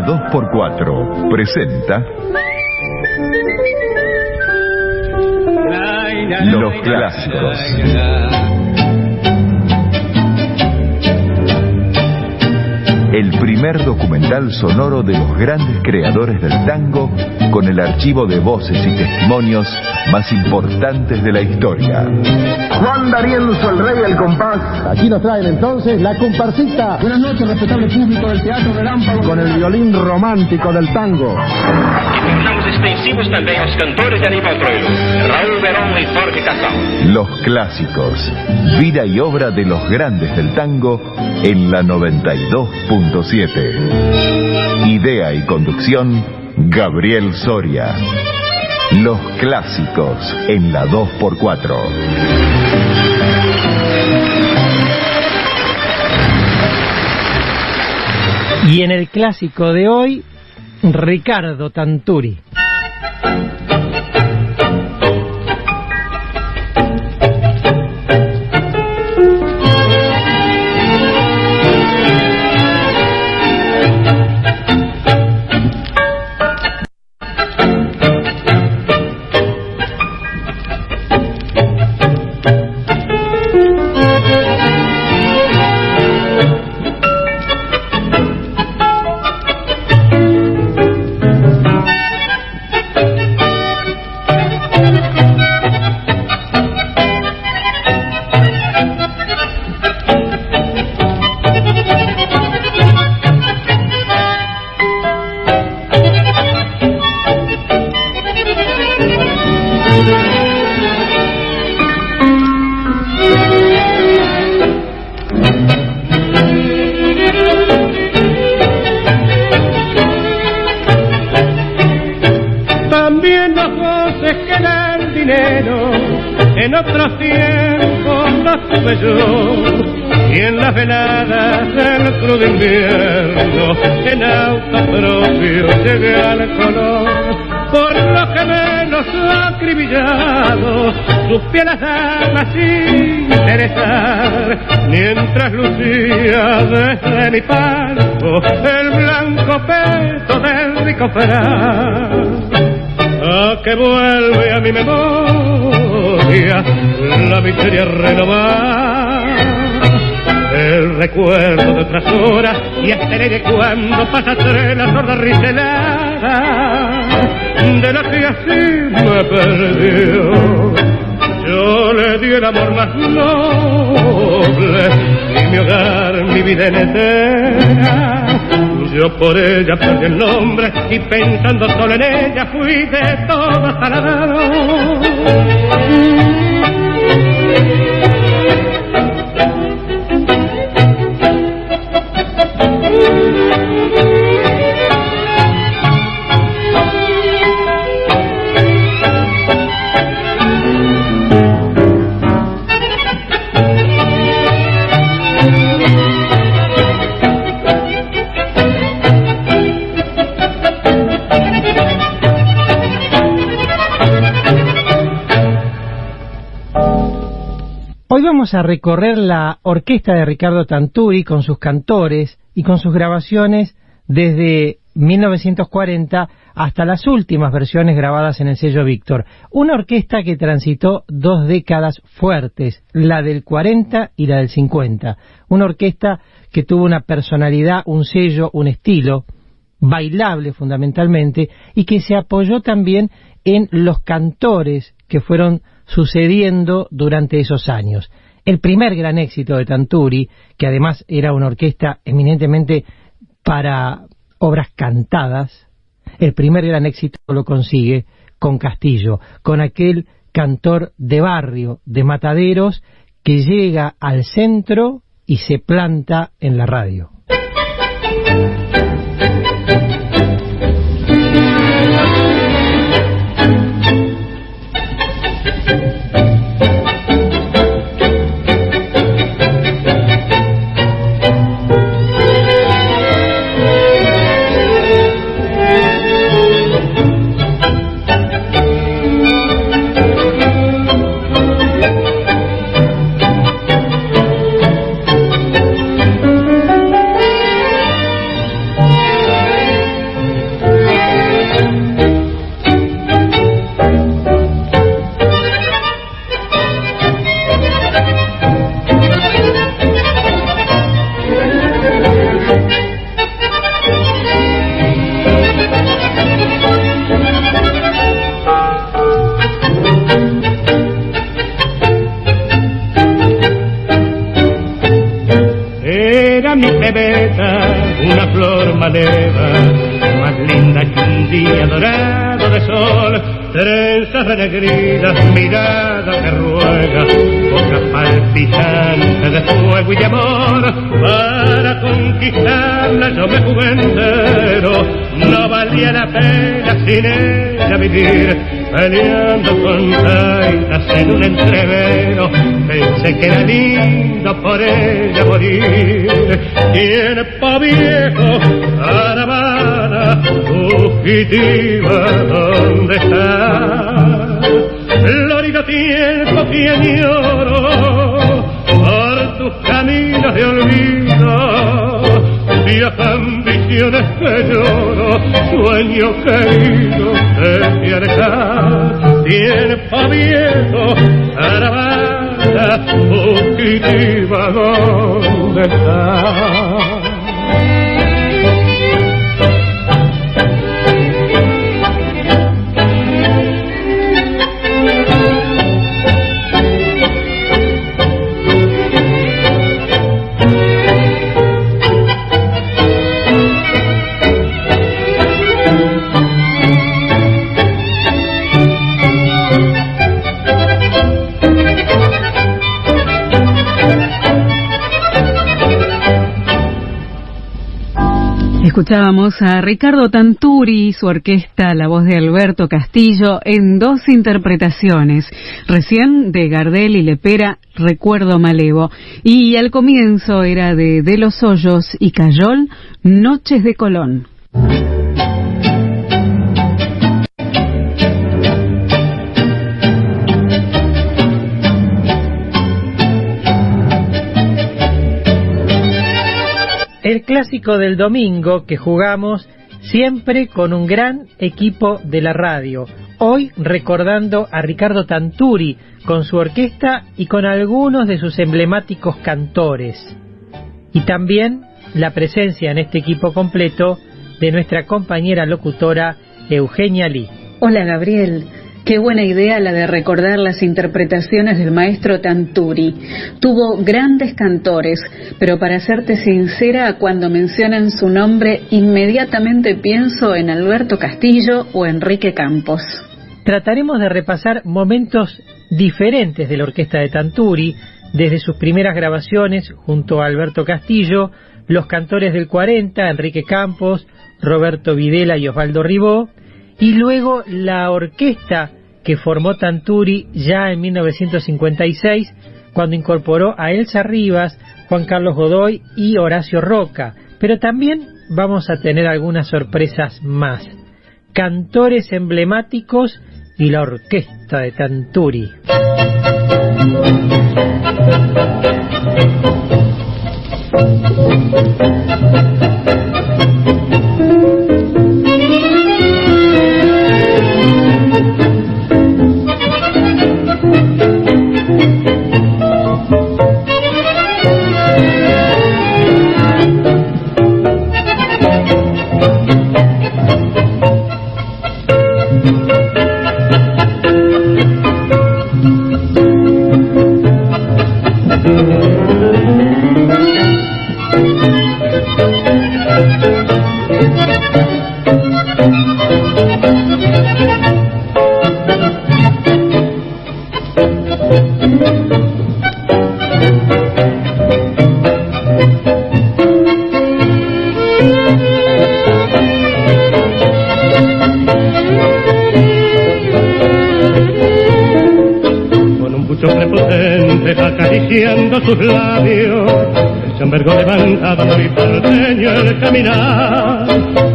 La 2x4 presenta Los clásicos. El primer documental sonoro de los grandes creadores del tango con el archivo de voces y testimonios más importantes de la historia. Juan D'Arienzo, el rey del compás. Aquí nos traen entonces la comparsita. Buenas noches, respetable público del Teatro Relámpago. Con el violín romántico del tango. Estamos extensivos también los cantores de Aníbal Troilo, Raúl Verón y Jorge Casal. Los clásicos. Vida y obra de los grandes del tango en la 92.7. Idea y conducción, Gabriel Soria. Los clásicos en la 2x4. Y en el clásico de hoy, Ricardo Tanturi. Cuando pasa entre la sorda riselada de la que así me perdió. Yo le di el amor más noble y mi hogar, mi vida entera. Yo por ella perdí el nombre y pensando solo en ella fui de todo salado. Vamos a recorrer la orquesta de Ricardo Tanturi con sus cantores y con sus grabaciones desde 1940 hasta las últimas versiones grabadas en el sello Víctor. Una orquesta que transitó dos décadas fuertes, la del 40 y la del 50. Una orquesta que tuvo una personalidad, un sello, un estilo bailable fundamentalmente y que se apoyó también en los cantores que fueron sucediendo durante esos años. El primer gran éxito de Tanturi, que además era una orquesta eminentemente para obras cantadas, el primer gran éxito lo consigue con Castillo, con aquel cantor de barrio, de mataderos, que llega al centro y se planta en la radio. Más linda que un día dorado de sol, trenzas renegridas, mirada que ruega, boca palpitante de fuego y de amor, para conquistarla yo me jugué entero, no valía la pena sin ella vivir, peleando con taitas en un entrevero, pensé que era lindo por ella morir, tiene pa' viejo, caravana, fugitiva, ¿dónde está? Florido tiempo que añoro por tus caminos de olvido, viajan visiones que lloro, sueño querido de mi alejar, tiempo viejo, caravana, fugitiva, ¿dónde? Escuchábamos a Ricardo Tanturi y su orquesta, la voz de Alberto Castillo, en dos interpretaciones, recién de Gardel y Lepera, Recuerdo Malevo, y al comienzo era de De los Hoyos y Cayol, Noches de Colón. El clásico del domingo que jugamos siempre con un gran equipo de la radio. Hoy recordando a Ricardo Tanturi con su orquesta y con algunos de sus emblemáticos cantores. Y también la presencia en este equipo completo de nuestra compañera locutora Eugenia Lee. Hola Gabriel, Qué buena idea la de recordar las interpretaciones del maestro Tanturi. Tuvo grandes cantores, pero para serte sincera, cuando mencionan su nombre, inmediatamente pienso en Alberto Castillo o Enrique Campos. Trataremos de repasar momentos diferentes de la orquesta de Tanturi, desde sus primeras grabaciones junto a Alberto Castillo, los cantores del 40, Enrique Campos, Roberto Videla y Osvaldo Ribó, y luego la orquesta que formó Tanturi ya en 1956, cuando incorporó a Elsa Rivas, Juan Carlos Godoy y Horacio Roca. Pero también vamos a tener algunas sorpresas más. Cantores emblemáticos y la orquesta de Tanturi. Sus labios, el chambergo levantado muy porteño el caminar,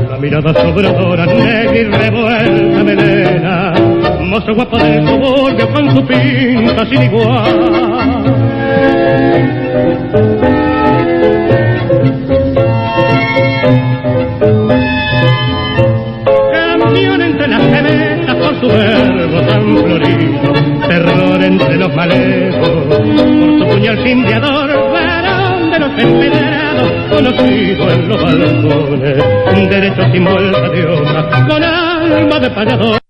la mirada sobradora, negra y revuelta melena, mozo guapo del suburbio con su pinta sin igual. Su verbo tan florido, terror entre los malevos, puñal cindeador, varón de los empedrados, conocido en los balcones, derecho sin vuelta de hoja, con alma de pagador.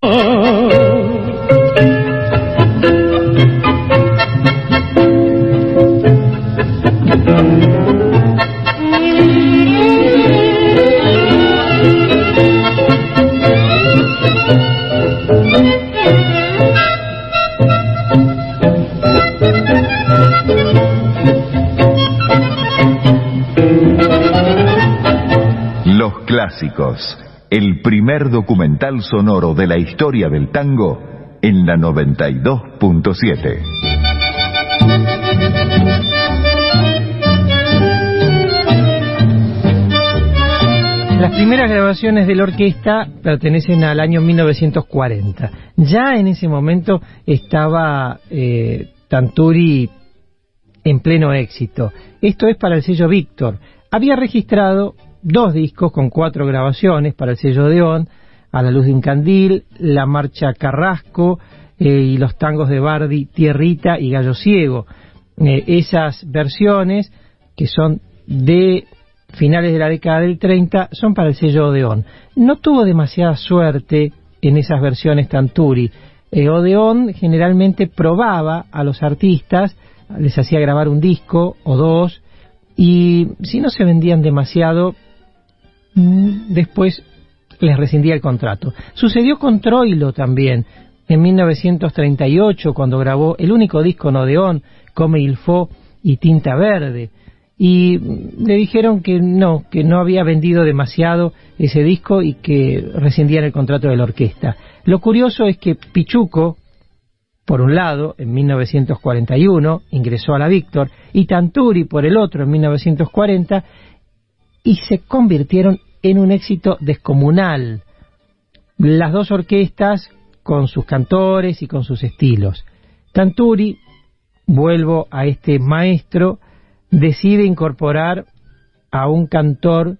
Clásicos, el primer documental sonoro de la historia del tango en la 92.7. Las primeras grabaciones de la orquesta pertenecen al año 1940. Ya en ese momento estaba eh, Tanturi en pleno éxito. Esto es para el sello Víctor. Había registrado dos discos con cuatro grabaciones para el sello Deón, A la luz de un candil, La marcha Carrasco eh, y los tangos de Bardi, Tierrita y Gallo Ciego. Eh, esas versiones, que son de finales de la década del 30, son para el sello Odeón. No tuvo demasiada suerte en esas versiones Tanturi. Eh, Odeón generalmente probaba a los artistas, les hacía grabar un disco o dos, y si no se vendían demasiado, después les rescindía el contrato. Sucedió con Troilo también, en 1938, cuando grabó el único disco en Odeón, Come il Fo y Tinta Verde. Y le dijeron que no, que no había vendido demasiado ese disco y que rescindían el contrato de la orquesta. Lo curioso es que Pichuco, por un lado, en 1941, ingresó a la Víctor, y Tanturi, por el otro, en 1940, y se convirtieron en un éxito descomunal. Las dos orquestas con sus cantores y con sus estilos. Tanturi, vuelvo a este maestro, decide incorporar a un cantor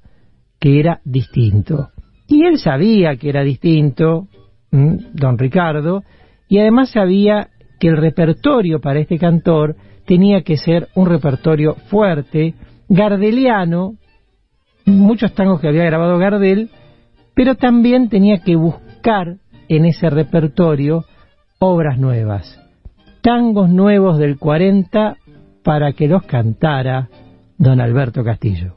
que era distinto. Y él sabía que era distinto, don Ricardo, y además sabía que el repertorio para este cantor tenía que ser un repertorio fuerte, gardeliano, muchos tangos que había grabado Gardel, pero también tenía que buscar en ese repertorio obras nuevas, tangos nuevos del 40 para que los cantara don Alberto Castillo.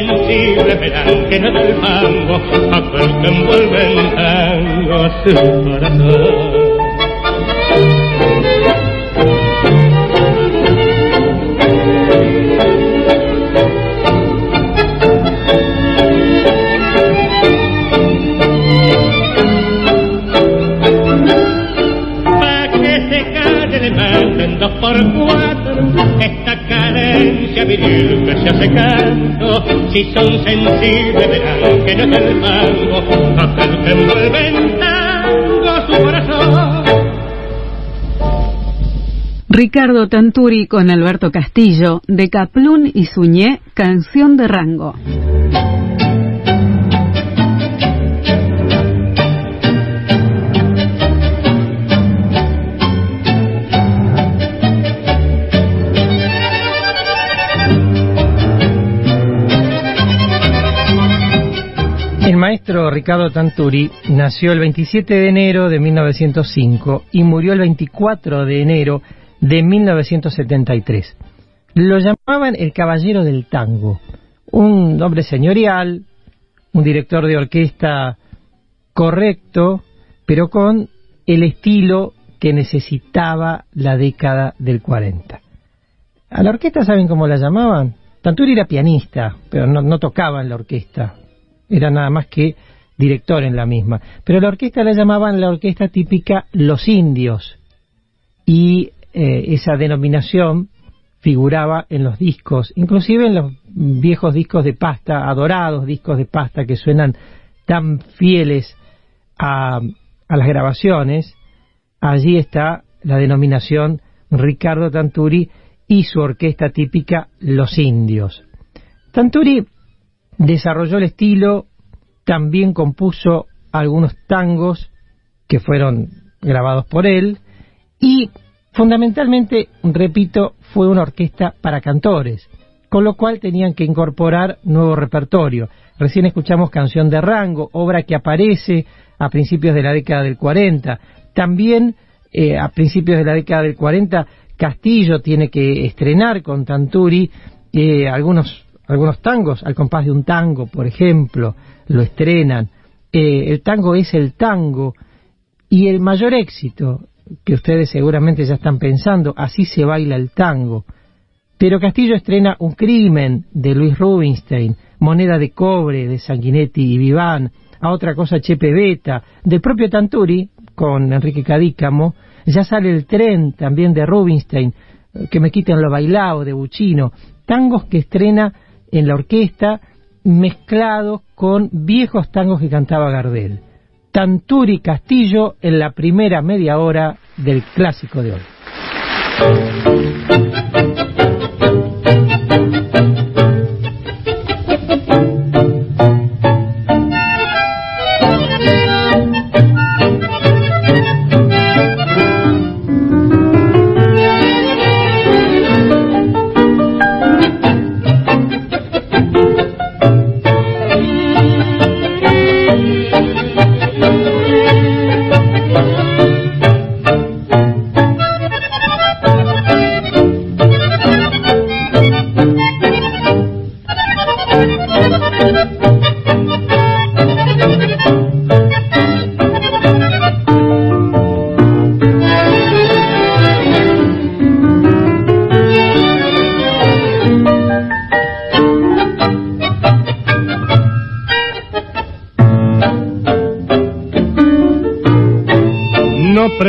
no del mango, aquel que envuelve en tango su corazón. Si son sensibles verán que no es el mango aquel que envuelve en tango su corazón. Ricardo Tanturi con Alberto Castillo, de Caplún y Suñé, Canción de Rango. El maestro Ricardo Tanturi nació el 27 de enero de 1905 y murió el 24 de enero de 1973. Lo llamaban el caballero del tango, un hombre señorial, un director de orquesta correcto, pero con el estilo que necesitaba la década del 40. A la orquesta, ¿saben cómo la llamaban? Tanturi era pianista, pero no, no tocaba en la orquesta, era nada más que director en la misma. Pero la orquesta la llamaban la orquesta típica Los Indios, y eh, esa denominación figuraba en los discos, inclusive en los viejos discos de pasta, adorados discos de pasta que suenan tan fieles a, a las grabaciones, allí está la denominación Ricardo Tanturi y su orquesta típica Los Indios. Tanturi desarrolló el estilo, también compuso algunos tangos que fueron grabados por él y Fundamentalmente, repito, fue una orquesta para cantores, con lo cual tenían que incorporar nuevo repertorio. Recién escuchamos Canción de Rango, obra que aparece a principios de la década del 40. También eh, a principios de la década del 40 Castillo tiene que estrenar con Tanturi eh, algunos, algunos tangos, al compás de un tango, por ejemplo, lo estrenan. Eh, el tango es el tango y el mayor éxito que ustedes seguramente ya están pensando, así se baila el tango. Pero Castillo estrena Un crimen de Luis Rubinstein, Moneda de cobre de Sanguinetti y Viván, a otra cosa Chepe Beta, del propio Tanturi, con Enrique Cadícamo, ya sale el tren también de Rubinstein, que me quiten lo bailado de Buchino, tangos que estrena en la orquesta mezclados con viejos tangos que cantaba Gardel. Tanturi Castillo en la primera media hora del clásico de hoy.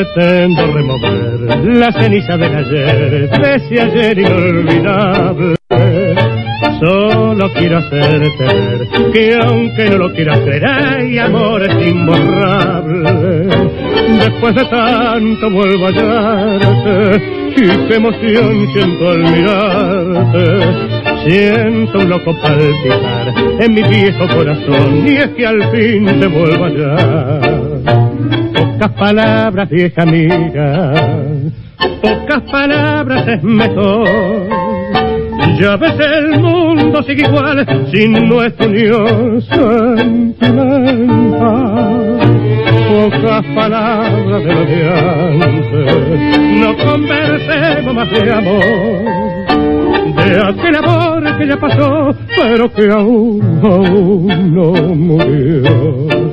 Pretendo remover la ceniza del ayer, de ese ayer inolvidable. Solo quiero hacerte ver que aunque no lo quieras creer, hay amor es imborrable. Después de tanto vuelvo a hallarte y qué emoción siento al mirarte. Siento un loco palpitar en mi viejo corazón y es que al fin te vuelvo a hallar pocas palabras, vieja amiga, pocas palabras es mejor. Ya ves el mundo sigue igual sin nuestra unión sentimental. Pocas palabras de lo de antes, no conversemos más de amor. De aquel amor que ya pasó, pero que aún, aún no murió.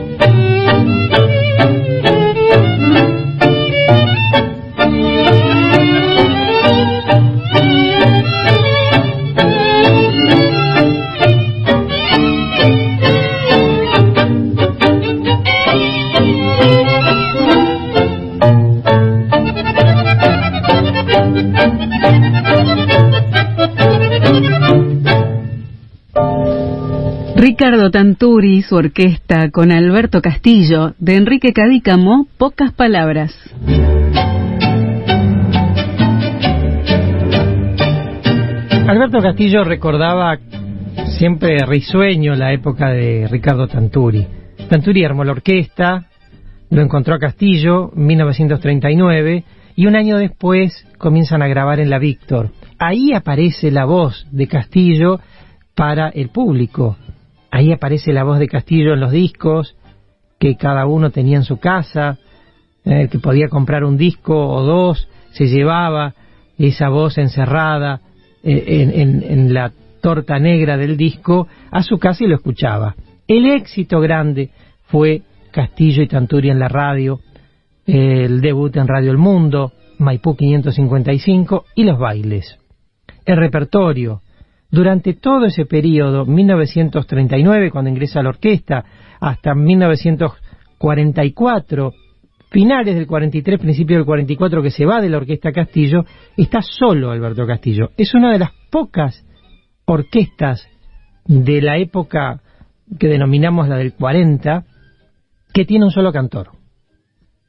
Ricardo Tanturi su orquesta con Alberto Castillo, de Enrique Cadícamo, Pocas Palabras. Alberto Castillo recordaba siempre risueño la época de Ricardo Tanturi. Tanturi armó la orquesta, lo encontró a Castillo, en 1939, y un año después comienzan a grabar en la Víctor. Ahí aparece la voz de Castillo para el público. Ahí aparece la voz de Castillo en los discos que cada uno tenía en su casa, el que podía comprar un disco o dos, se llevaba esa voz encerrada eh, en, la torta negra del disco a su casa y lo escuchaba. El éxito grande fue Castillo y Tanturi en la radio, el debut en Radio El Mundo, Maipú 555 y los bailes. El repertorio. Durante todo ese periodo, 1939, cuando ingresa a la orquesta, hasta 1944, finales del 43, principio del 44, que se va de la Orquesta Castillo, está solo Alberto Castillo. Es una de las pocas orquestas de la época que denominamos la del 40, que tiene un solo cantor.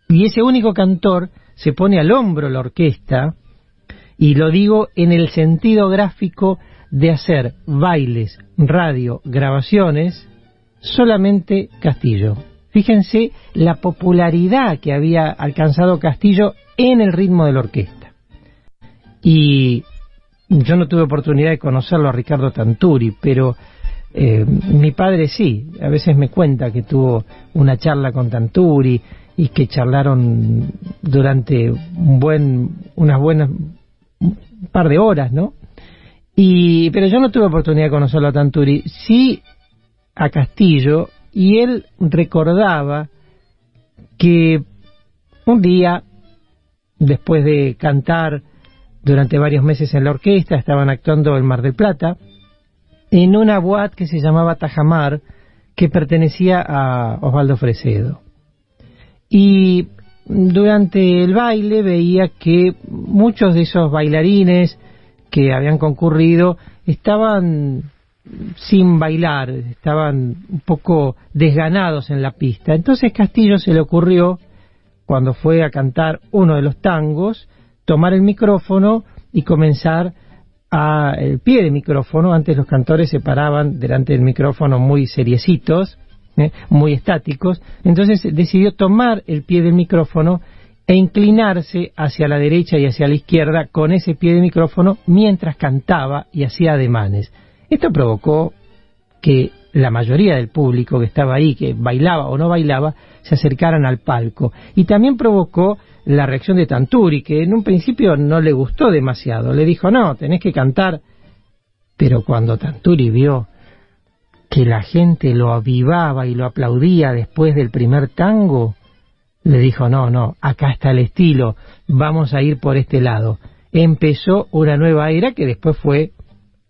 Y ese único cantor se pone al hombro la orquesta, y lo digo en el sentido gráfico de hacer bailes, radio, grabaciones, solamente Castillo. Fíjense la popularidad que había alcanzado Castillo en el ritmo de la orquesta. Y yo no tuve oportunidad de conocerlo a Ricardo Tanturi, pero eh, mi padre sí, a veces me cuenta que tuvo una charla con Tanturi y que charlaron durante un buen, unas buenas un par de horas, ¿no? Y, pero yo no tuve oportunidad de conocerlo a Tanturi, sí a Castillo y él recordaba que un día, después de cantar durante varios meses en la orquesta, estaban actuando en Mar del Plata, en una boat que se llamaba Tajamar, que pertenecía a Osvaldo Fresedo. Y durante el baile veía que muchos de esos bailarines que habían concurrido estaban sin bailar, estaban un poco desganados en la pista. Entonces Castillo se le ocurrió, cuando fue a cantar uno de los tangos, tomar el micrófono y comenzar a el pie del micrófono. Antes los cantores se paraban delante del micrófono muy seriecitos, ¿eh? muy estáticos. Entonces decidió tomar el pie del micrófono e inclinarse hacia la derecha y hacia la izquierda con ese pie de micrófono mientras cantaba y hacía ademanes. Esto provocó que la mayoría del público que estaba ahí, que bailaba o no bailaba, se acercaran al palco. Y también provocó la reacción de Tanturi, que en un principio no le gustó demasiado. Le dijo, no, tenés que cantar. Pero cuando Tanturi vio que la gente lo avivaba y lo aplaudía después del primer tango, le dijo, no, no, acá está el estilo, vamos a ir por este lado. Empezó una nueva era que después fue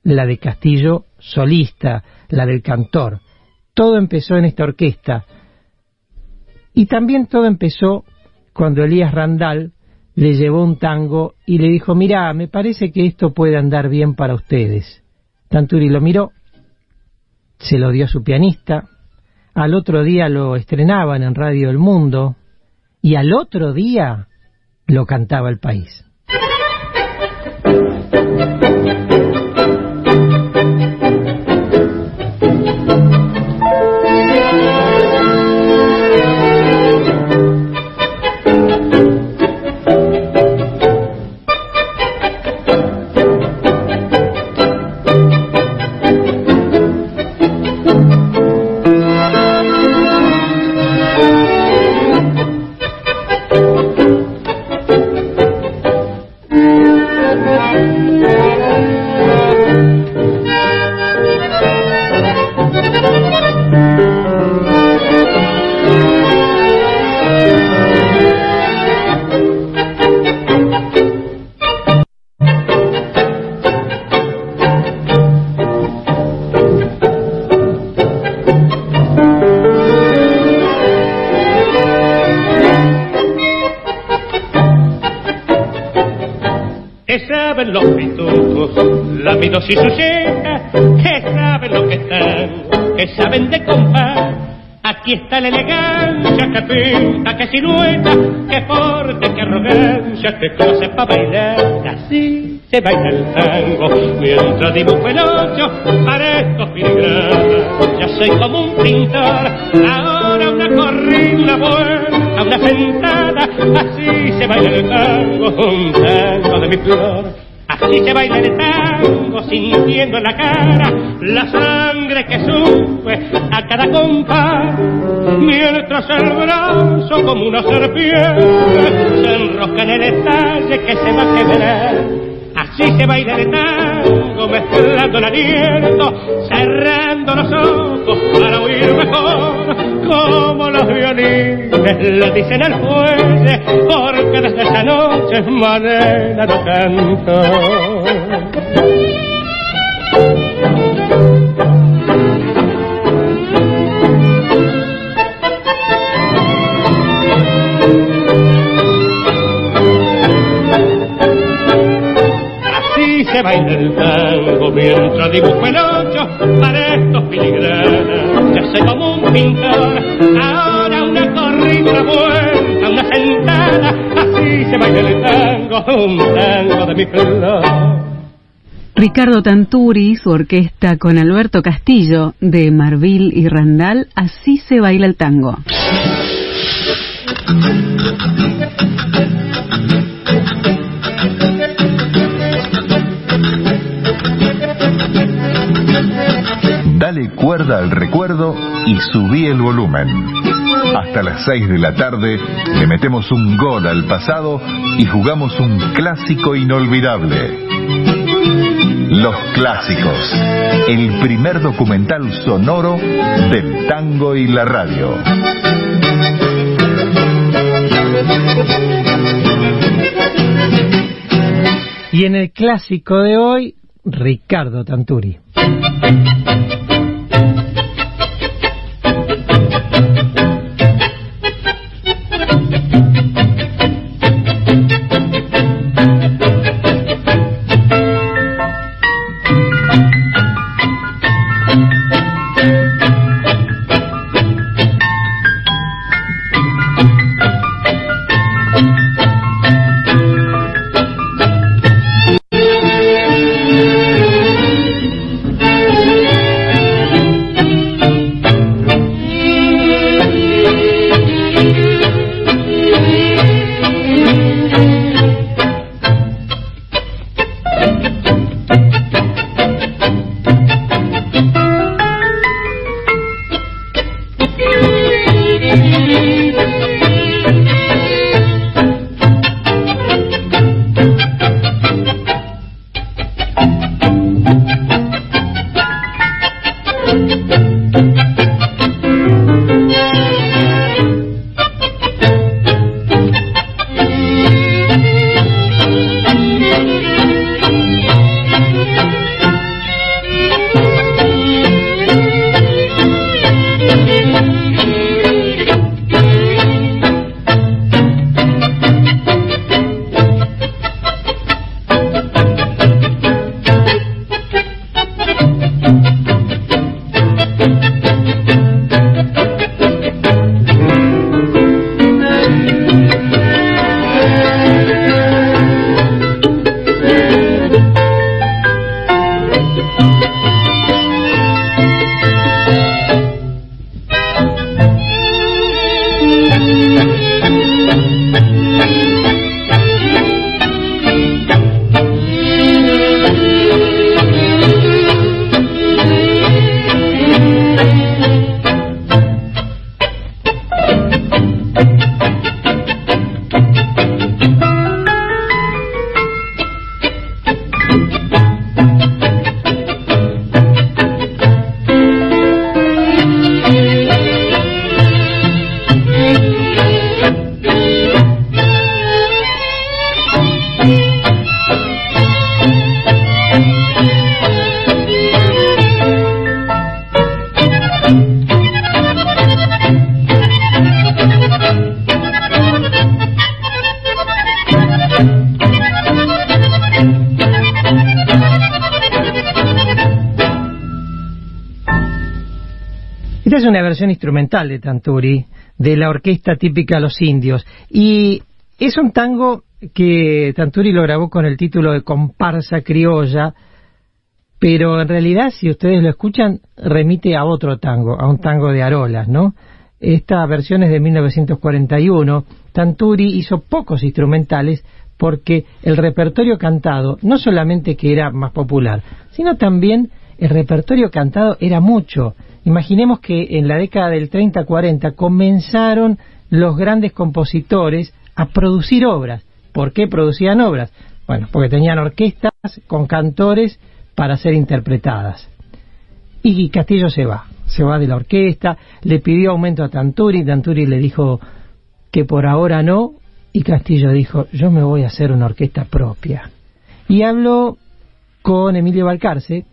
la de Castillo solista, la del cantor. Todo empezó en esta orquesta. Y también todo empezó cuando Elías Randall le llevó un tango y le dijo, mira, me parece que esto puede andar bien para ustedes. Tanturi lo miró, se lo dio a su pianista, al otro día lo estrenaban en Radio El Mundo y al otro día lo cantaba el país. Minos y su que saben lo que están, que saben de compás. Aquí está la elegancia que pinta, que silueta, que porte, que arrogancia, que cosa para bailar. Así se baila el tango, mientras dibujo el ocho para estos filigranas. Ya soy como un pintor, ahora una corrida, vuelta, una sentada, así se baila el tango, un tango de mi flor. Así se baila el tango sintiendo en la cara la sangre que sube a cada compás. Mientras el brazo como una serpiente se enrosca en el detalle que se va a quebrar. Así se baila el tango, mezclando el aliento, cerrando los ojos para oír mejor, como los violines lo dicen al fuelle, porque desde esa noche manera no canto. Mientras dibujo el ocho para estos filigranas. Ya sé como un pintor, ahora una corrida, vuelta, una sentada, así se baila el tango, un tango de mi flor. Ricardo Tanturi su orquesta con Alberto Castillo de Marvil y Randall, así se baila el tango. Dale cuerda al recuerdo y subí el volumen. Hasta las 6 de la tarde le metemos un gol al pasado y jugamos un clásico inolvidable. Los clásicos, el primer documental sonoro del tango y la radio. Y en el clásico de hoy, Ricardo Tanturi. De Tanturi, de la orquesta típica Los Indios. Y es un tango que Tanturi lo grabó con el título de Comparsa Criolla, pero en realidad, si ustedes lo escuchan, remite a otro tango, a un tango de Arolas, ¿no? Esta versión es de 1941. Tanturi hizo pocos instrumentales porque el repertorio cantado no solamente que era más popular, sino también el repertorio cantado era mucho. Imaginemos que en la década del 30-40 comenzaron los grandes compositores a producir obras. ¿Por qué producían obras? Bueno, porque tenían orquestas con cantores para ser interpretadas. Y Castillo se va, se va de la orquesta, le pidió aumento a Tanturi, Tanturi le dijo que por ahora no, y Castillo dijo, yo me voy a hacer una orquesta propia. Y habló con Emilio Balcarce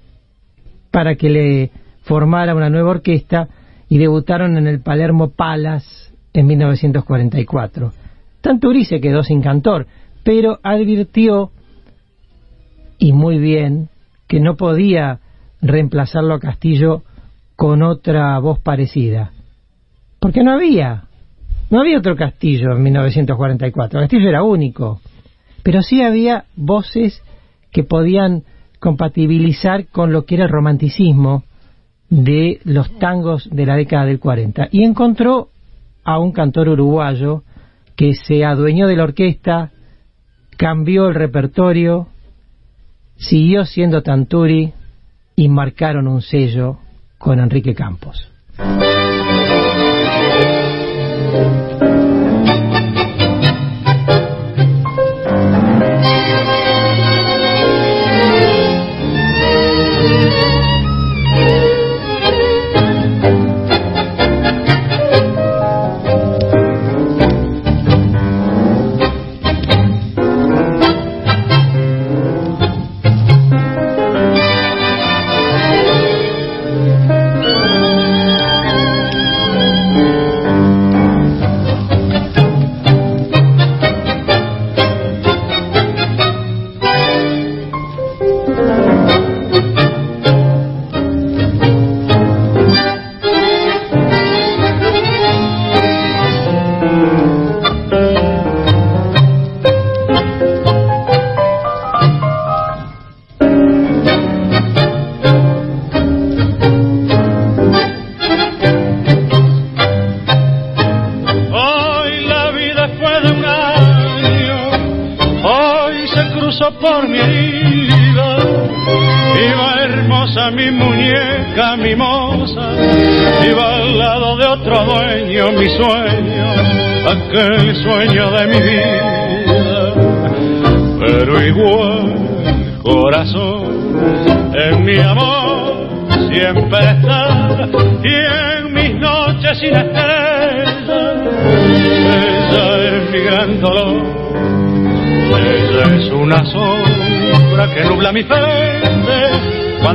para que le formara una nueva orquesta y debutaron en el Palermo Palace en 1944. Tanturi se quedó sin cantor, pero advirtió, y muy bien, que no podía reemplazarlo a Castillo con otra voz parecida. Porque no había. No había otro Castillo en 1944. Castillo era único. Pero sí había voces que podían compatibilizar con lo que era el romanticismo de los tangos de la década del 40. Y encontró a un cantor uruguayo que se adueñó de la orquesta, cambió el repertorio, siguió siendo Tanturi y marcaron un sello con Enrique Campos.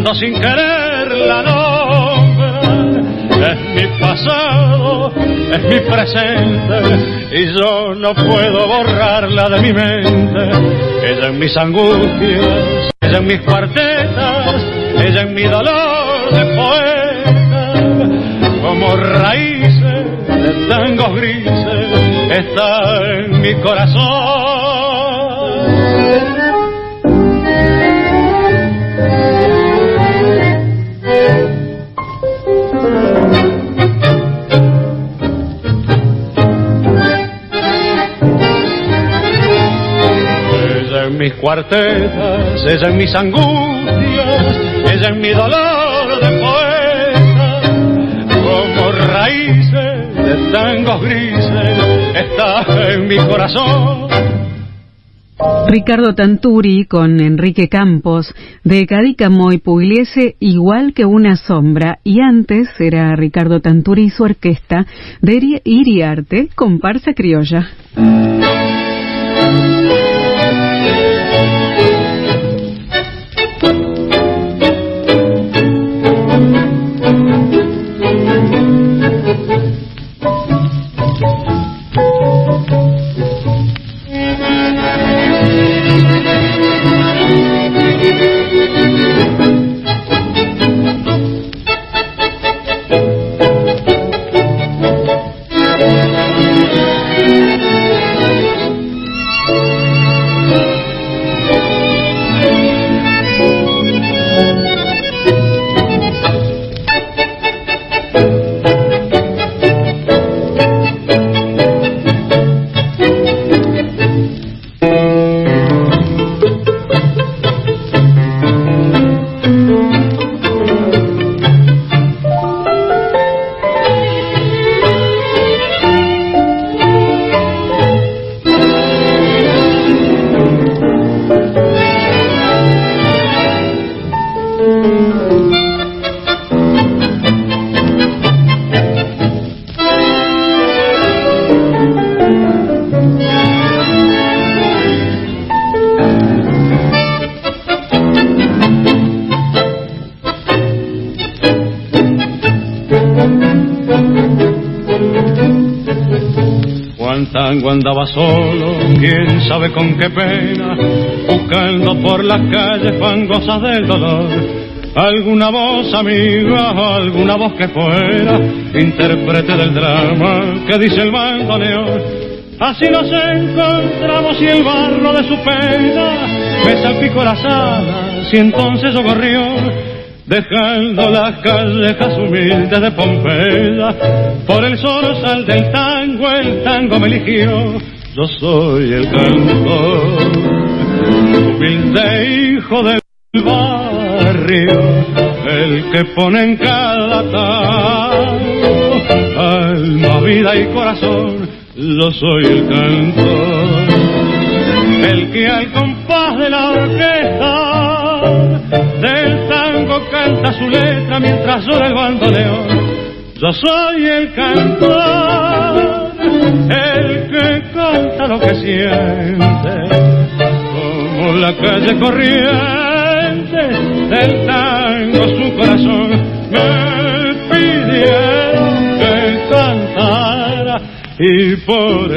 Cuando sin querer la nombra. Es mi pasado, es mi presente y yo no puedo borrarla de mi mente. Ella en mis angustias, ella en mis cuartetas, ella en mi dolor de poeta, como raíces de tangos grises está en mi corazón. Ella en mis angustias, ella en mi dolor de poeta, como raíces de tangos grises está en mi corazón. Ricardo Tanturi con Enrique Campos de Cadícamo y Pugliese igual que una sombra y antes era Ricardo Tanturi y su orquesta de Iri- Iriarte comparsa criolla. Sabe con qué pena, buscando por las calles fangosas del dolor. Alguna voz amiga, alguna voz que fuera, intérprete del drama que dice el bandoneón. Así nos encontramos y el barro de su pena me salpicó las alas y entonces ocurrió dejando las callejas humildes de Pompeya. Por el sal del tango, el tango me eligió. Yo soy el cantor, humilde hijo del barrio, el que pone en cada tango alma, vida y corazón. Yo soy el cantor, el que al compás de la orquesta del canta su letra mientras llora el bandoneón. Yo soy el cantor, que siente, como la calle corriente del tango su corazón me pide que cantara y por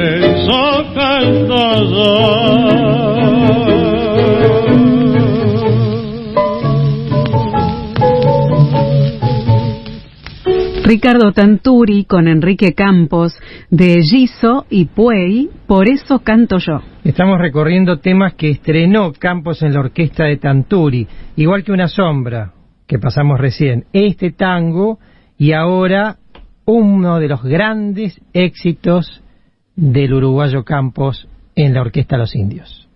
Ricardo Tanturi con Enrique Campos de Giso y Puey, por eso canto yo. Estamos recorriendo temas que estrenó Campos en la orquesta de Tanturi, igual que Una sombra, que pasamos recién, este tango y ahora uno de los grandes éxitos del uruguayo Campos en la orquesta Los Indios.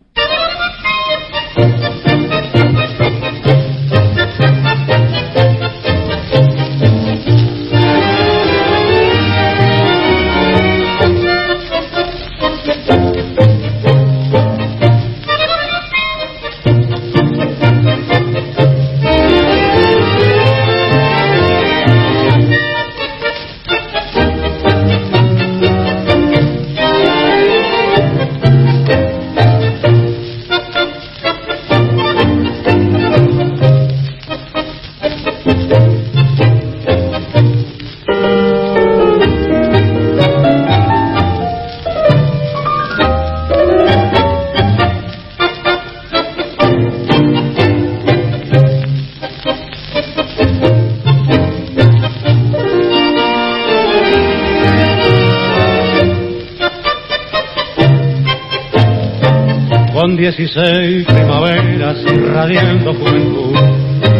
Dieciséis primaveras irradiando juventud,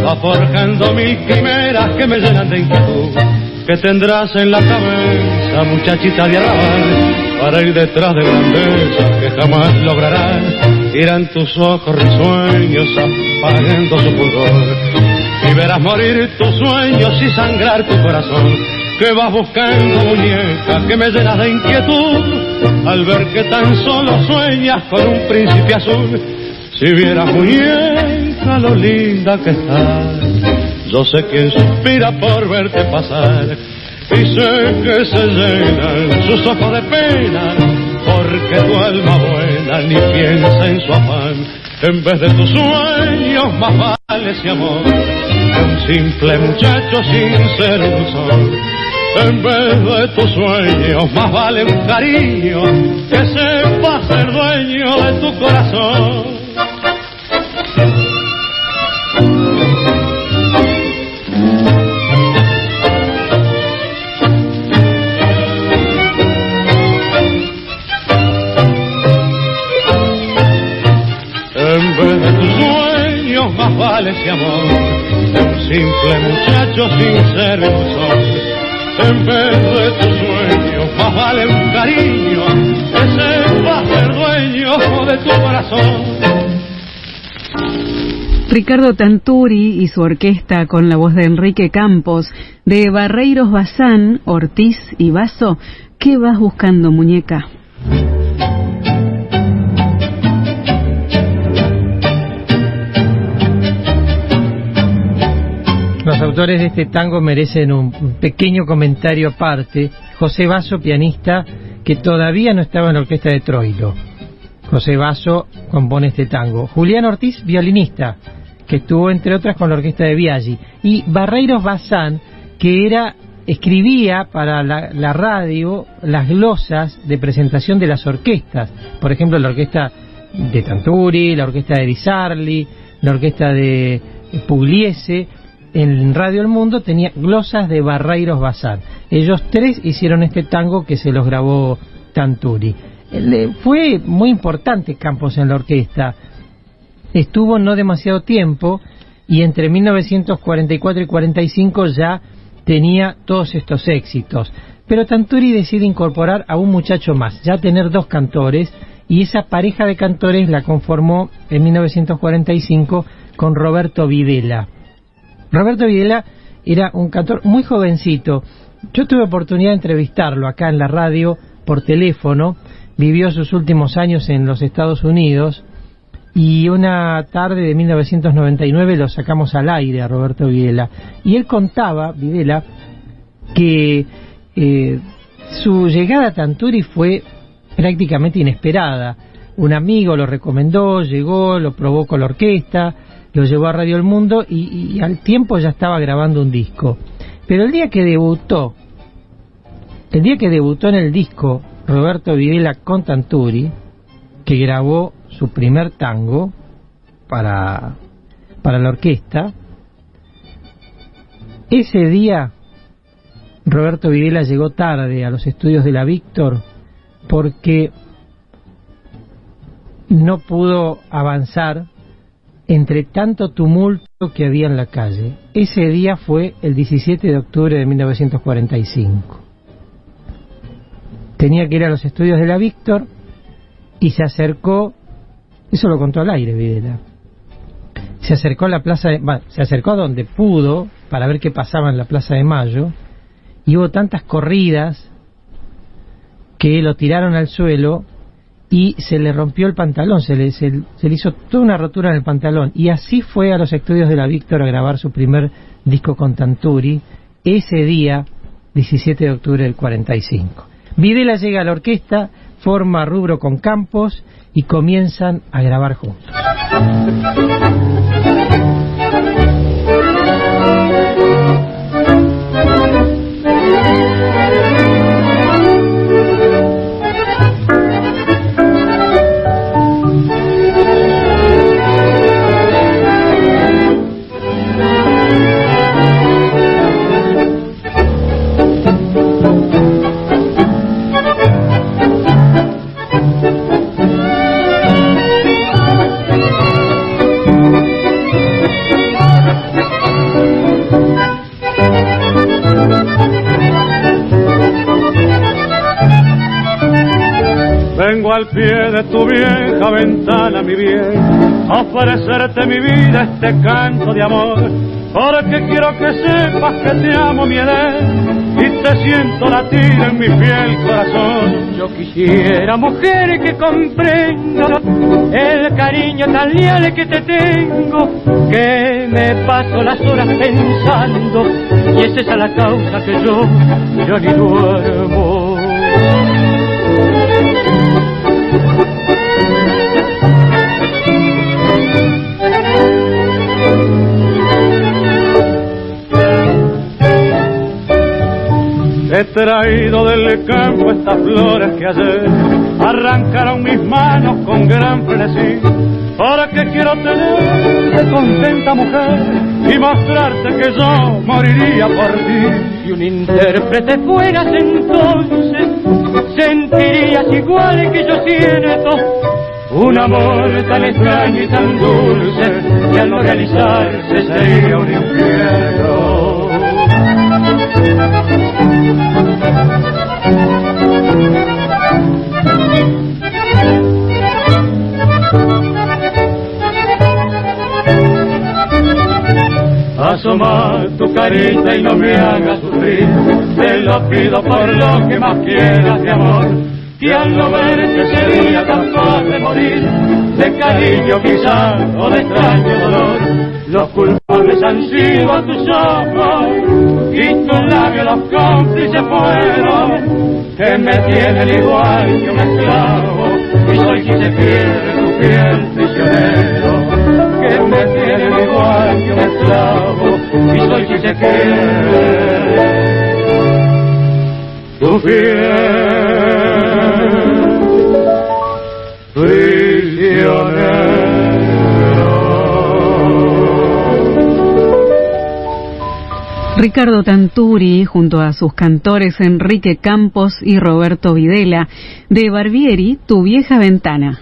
va forjando mil quimeras que me llenan de inquietud. Que tendrás en la cabeza, muchachita de arrabal, para ir detrás de grandeza que jamás lograrás. Irán tus ojos risueños apagando su fulgor, y verás morir tus sueños y sangrar tu corazón. Que vas buscando muñeca que me llenas de inquietud al ver que tan solo sueñas con un príncipe azul. Si vieras muñeca lo linda que estás, yo sé quién suspira por verte pasar y sé que se llenan sus ojos de pena porque tu alma buena ni piensa en su afán. En vez de tus sueños más vale ese amor un simple muchacho sin ser un sol en vez de tus sueños, más vale un cariño que sepa ser dueño de tu corazón. En vez de tus sueños, más vale ese amor un simple muchacho sin ser sol en vez de tu sueño, más vale un cariño que sepa ser dueño de tu corazón. Ricardo Tanturi y su orquesta con la voz de Enrique Campos, de Barreiros Bazán, Ortiz y Vaso, ¿qué vas buscando, muñeca? Autores de este tango merecen un pequeño comentario aparte. José Basso, pianista, que todavía no estaba en la orquesta de Troilo. José Basso compone este tango. Julián Ortiz, violinista, que estuvo entre otras con la orquesta de Viaggi. Y Barreiros Bazán, que era escribía para la, radio las glosas de presentación de las orquestas. Por ejemplo, la orquesta de Tanturi, la orquesta de Di la orquesta de Pugliese. En Radio El Mundo tenía glosas de Barreiros Bazar. Ellos tres hicieron este tango que se los grabó Tanturi. Fue muy importante Campos en la orquesta. Estuvo no demasiado tiempo y entre 1944 y 45 ya tenía todos estos éxitos. Pero Tanturi decide incorporar a un muchacho más, ya tener dos cantores, y esa pareja de cantores la conformó en 1945 con Roberto Videla. Roberto Videla era un cantor muy jovencito. Yo tuve oportunidad de entrevistarlo acá en la radio por teléfono, vivió sus últimos años en los Estados Unidos y una tarde de 1999 lo sacamos al aire a Roberto Videla. Y él contaba, Videla, que eh, su llegada a Tanturi fue prácticamente inesperada. Un amigo lo recomendó, llegó, lo probó con la orquesta, lo llevó a Radio El Mundo y, al tiempo ya estaba grabando un disco. Pero el día que debutó, el día que debutó en el disco Roberto Videla con Tanturi, que grabó su primer tango para, para la orquesta. Ese día Roberto Videla llegó tarde a los estudios de la Víctor porque no pudo avanzar entre tanto tumulto que había en la calle. Ese día fue el 17 de octubre de 1945. Tenía que ir a los estudios de la Víctor y se acercó eso lo contó al aire Videla. Se acercó a la plaza de, se acercó a donde pudo para ver qué pasaba en la Plaza de Mayo y hubo tantas corridas que lo tiraron al suelo y se le rompió el pantalón, se le, se, le hizo toda una rotura en el pantalón y así fue a los estudios de la Víctor a grabar su primer disco con Tanturi ese día 17 de octubre del 45. Videla llega a la orquesta, forma rubro con Campos y comienzan a grabar juntos. Al pie de tu vieja ventana, mi bien, a ofrecerte mi vida, este canto de amor, porque quiero que sepas que te amo, mi Edén, y te siento latir en mi fiel corazón. Yo quisiera, mujer, que comprenda el cariño tan leal que te tengo, que me paso las horas pensando, y es esa la causa que yo, yo ni duermo. He traído del campo estas flores que ayer arrancaron mis manos con gran frenesí. Ahora que quiero tenerte contenta mujer y mostrarte que yo moriría por ti. Si un intérprete fueras entonces, sentirías igual que yo siento. Un amor tan extraño y tan dulce que al no realizarse sería un infierno. Asoma tu carita y no me hagas sufrir, te lo pido por lo que más quieras de amor, que al no verte sería tan de morir, de cariño quizás o de extraño dolor, los culpables han sido tus ojos y tus labios los cómplices fueron que me tienen igual que un esclavo y soy quien se pierde tu piel prisionero que me tienen igual que un esclavo y soy quien pierde tu fiel Ricardo Tanturi, junto a sus cantores Enrique Campos y Roberto Videla, de Barbieri, Tu vieja ventana.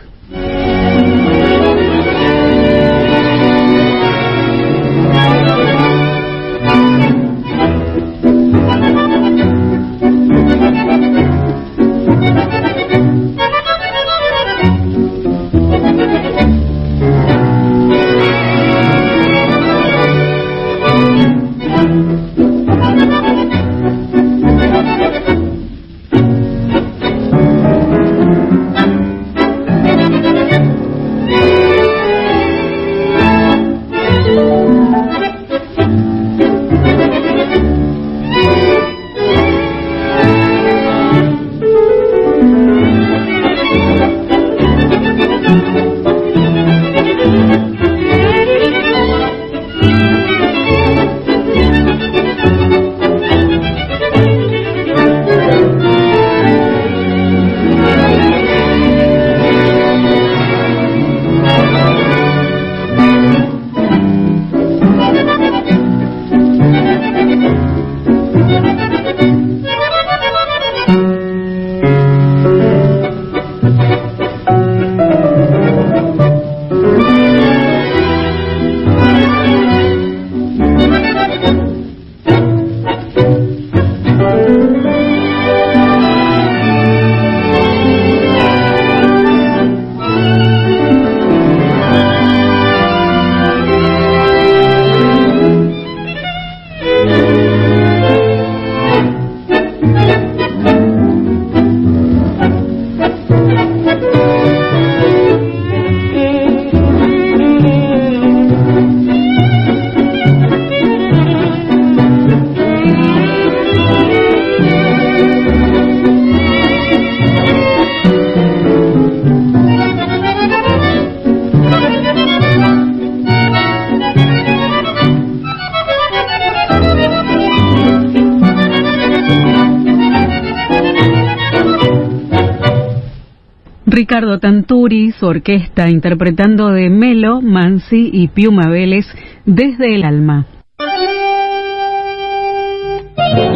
Ricardo Tanturi, su orquesta interpretando de Melo, Mansi y Piuma Vélez desde el alma.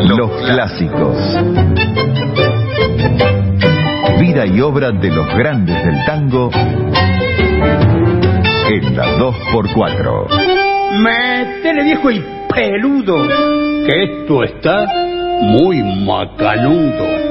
Los clásicos. Vida y obra de los grandes del tango en la 2x4. Métele viejo y peludo, que esto está muy macanudo.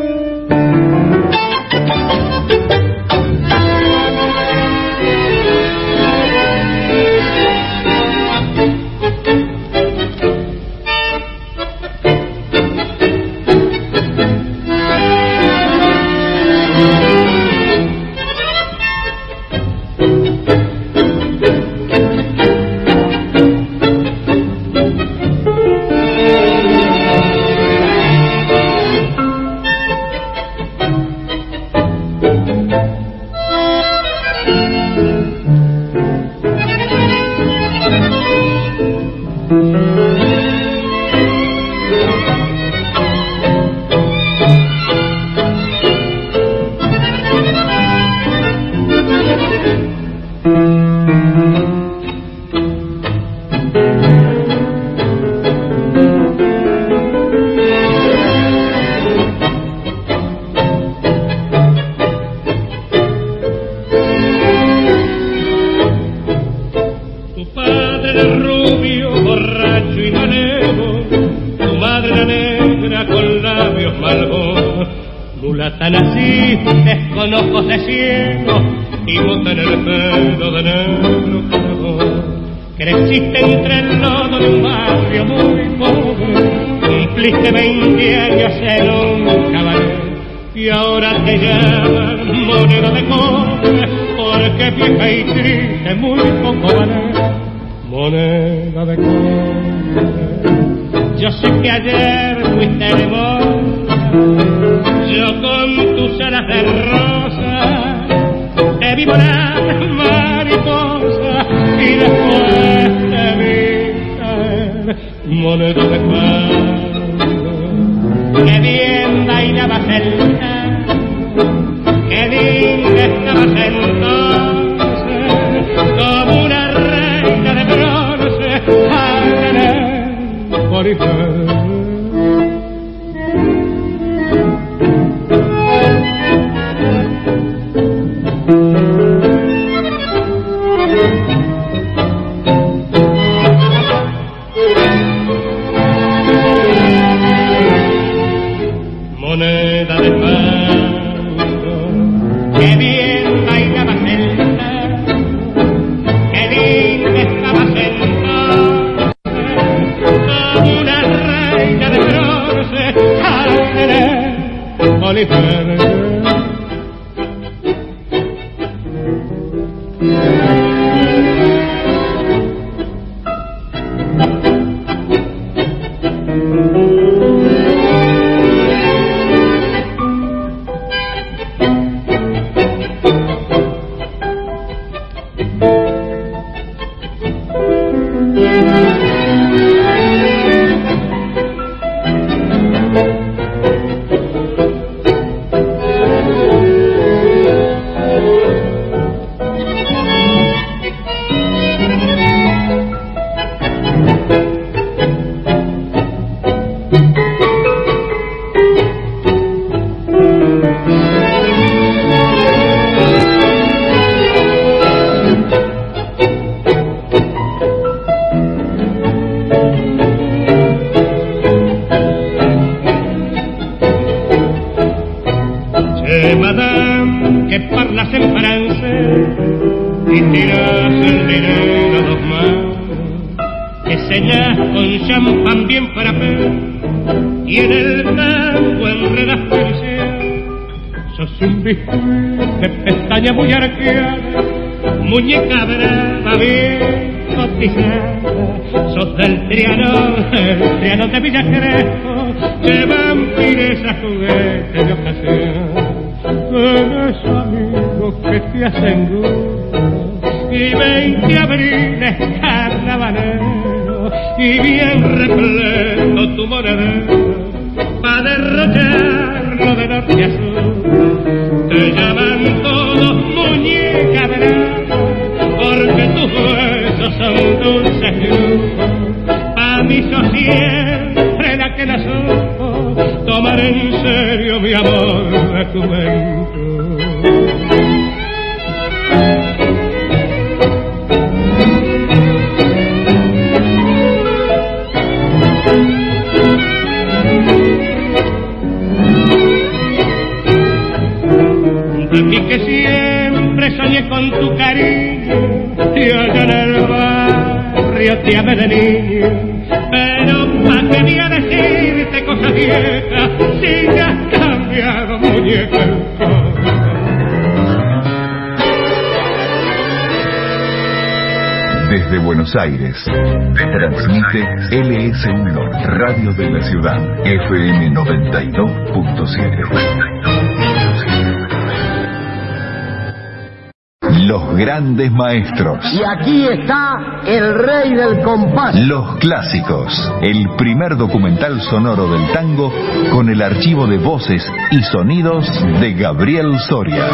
Y aquí está el rey del compás. Los clásicos, el primer documental sonoro del tango con el archivo de voces y sonidos de Gabriel Soria.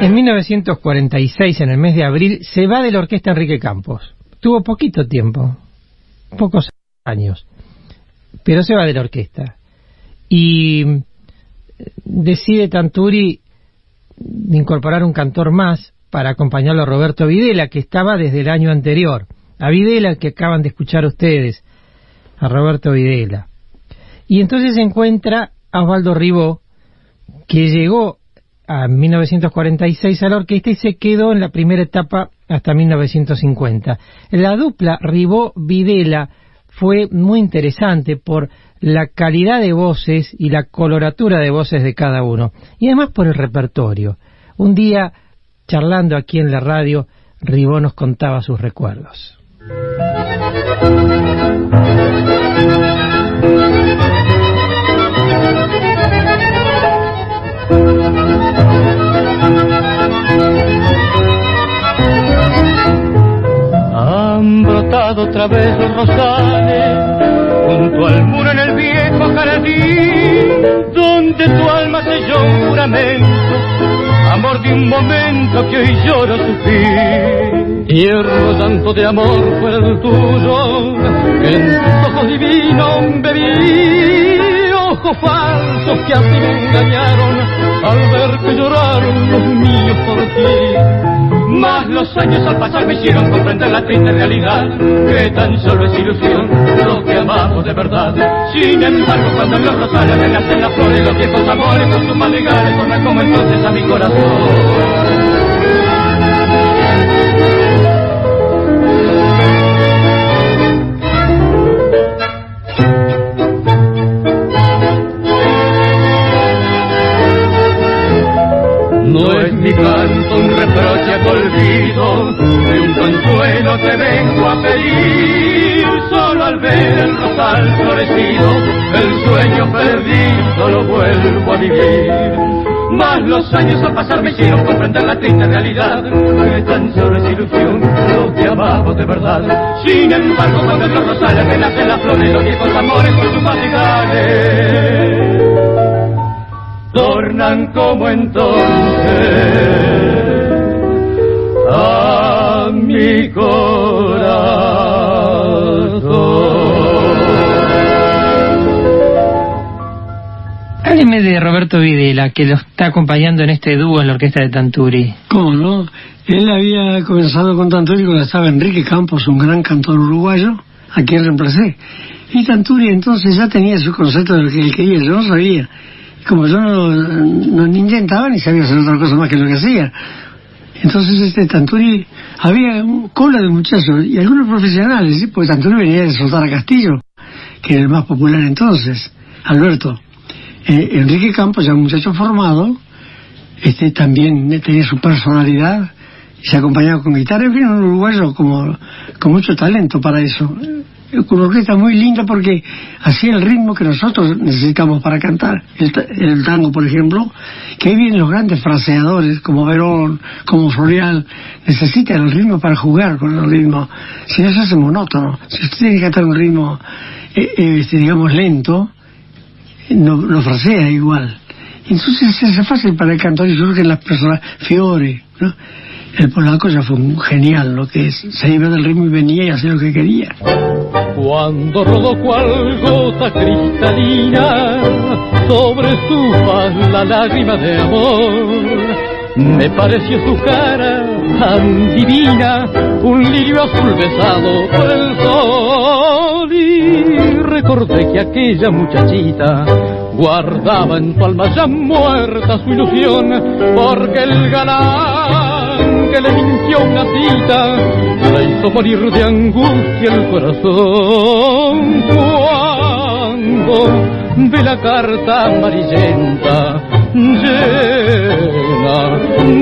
En 1946, en el mes de abril, se va de la orquesta Enrique Campos. Tuvo poquito tiempo, pocos años, pero se va de la orquesta. Y decide Tanturi incorporar un cantor más para acompañarlo a Roberto Videla, que estaba desde el año anterior. A Videla, que acaban de escuchar ustedes, a Roberto Videla. Y entonces se encuentra a Osvaldo Ribó, que llegó a 1946 a la orquesta y se quedó en la primera etapa hasta 1950. La dupla Ribó-Videla fue muy interesante por la calidad de voces y la coloratura de voces de cada uno, y además por el repertorio. Un día, charlando aquí en la radio, Ribó nos contaba sus recuerdos. Han brotado otra vez los rosales junto al muro en el viejo jardín, donde lamento, amor de un momento que hoy lloro su fin. Tierno llanto de amor fue el tuyo, en tus ojos divinos bebí, ojos falsos que así me engañaron, al ver que lloraron los míos por ti. Más los años al pasar me hicieron comprender la triste realidad, que tan solo es ilusión lo que amamos de verdad. Sin embargo, cuando en los rosales renacen las flores, los viejos amores con sus madrigales tornan como entonces a mi corazón. Vivir. Más los años al pasar me hicieron comprender la triste realidad, que tan solo es ilusión lo que amamos de verdad. Sin embargo, cuando los rosales renacen las flores, los viejos amores con sus madrigales tornan como entonces a mi corazón. Hábleme de Roberto Videla, que lo está acompañando en este dúo en la orquesta de Tanturi. ¿Cómo no? Él había comenzado con Tanturi cuando estaba Enrique Campos, un gran cantor uruguayo, a quien reemplacé. Y Tanturi entonces ya tenía su concepto de lo que él quería, yo no sabía como yo no, no, ni intentaba ni sabía hacer otra cosa más que lo que hacía. Entonces este Tanturi, había cola de muchachos y algunos profesionales, ¿sí? porque Tanturi venía de soltar a Castillo, que era el más popular entonces, Alberto. Eh, Enrique Campos, ya un muchacho formado, este también tenía su personalidad se acompañaba con guitarra, en fin, un uruguayo como, con mucho talento para eso una orquesta muy linda porque hacía el ritmo que nosotros necesitamos para cantar. El, el tango, por ejemplo, que ahí vienen los grandes fraseadores como Verón, como Florial, necesitan el ritmo para jugar con el ritmo. Si no se hace monótono, si usted tiene que cantar un ritmo, eh, eh, este, digamos, lento, no, no frasea igual. Entonces se hace fácil para el cantor y surgen las personas, Fiore, ¿no? El polaco ya fue un genial, lo que es, se iba del ritmo y venía y hacía lo que quería. Cuando rodó cual gota cristalina sobre su faz la lágrima de amor, me pareció su cara tan divina, un lirio azul besado por el sol y recordé que aquella muchachita guardaba en su alma ya muerta su ilusión, porque el galán que le mintió una cita la hizo morir de angustia el corazón. Cuando ve la carta amarillenta llena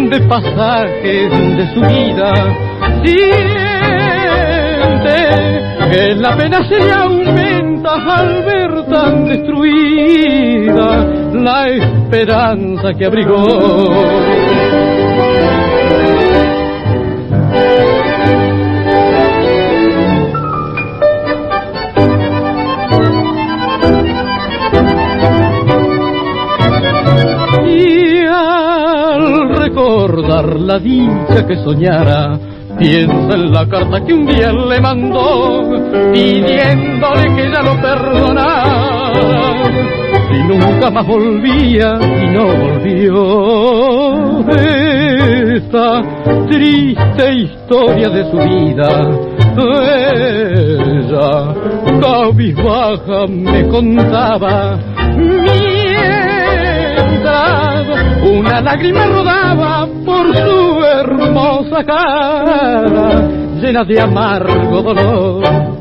de pasajes de su vida, siente que la pena se al ver tan destruida la esperanza que abrigó. Recordar la dicha que soñara, piensa en la carta que un día le mandó, pidiéndole que ya lo perdonara. Y nunca más volvía y no volvió. Esta triste historia de su vida, ella cabizbaja me contaba. Mientras una lágrima rodaba por su hermosa cara, llena de amargo dolor.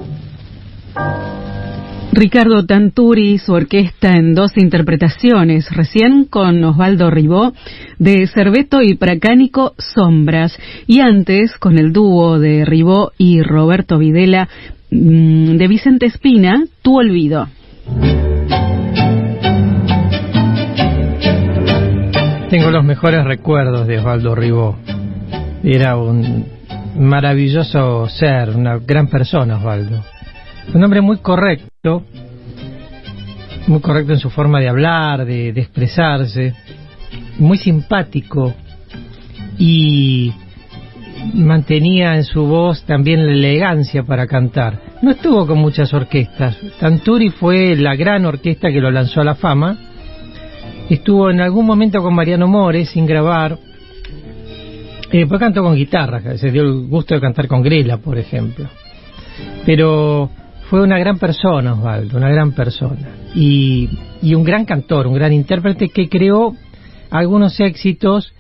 Ricardo Tanturi su orquesta en dos interpretaciones, recién con Osvaldo Ribó de Cerveto y Pracánico Sombras, y antes con el dúo de Ribó y Roberto Videla mm, de Vicente Espina, Tu Olvido. Tengo los mejores recuerdos de Osvaldo Ribó. Era un maravilloso ser, una gran persona Osvaldo. Un hombre muy correcto, muy correcto en su forma de hablar, de, expresarse. muy simpático y mantenía en su voz también la elegancia para cantar. No estuvo con muchas orquestas. Tanturi fue la gran orquesta que lo lanzó a la fama. Estuvo en algún momento con Mariano Mores sin grabar. Y después cantó con guitarra, se dio el gusto de cantar con Grela, por ejemplo. Pero fue una gran persona, Osvaldo, una gran persona. Y, y un gran cantor, un gran intérprete que creó algunos éxitos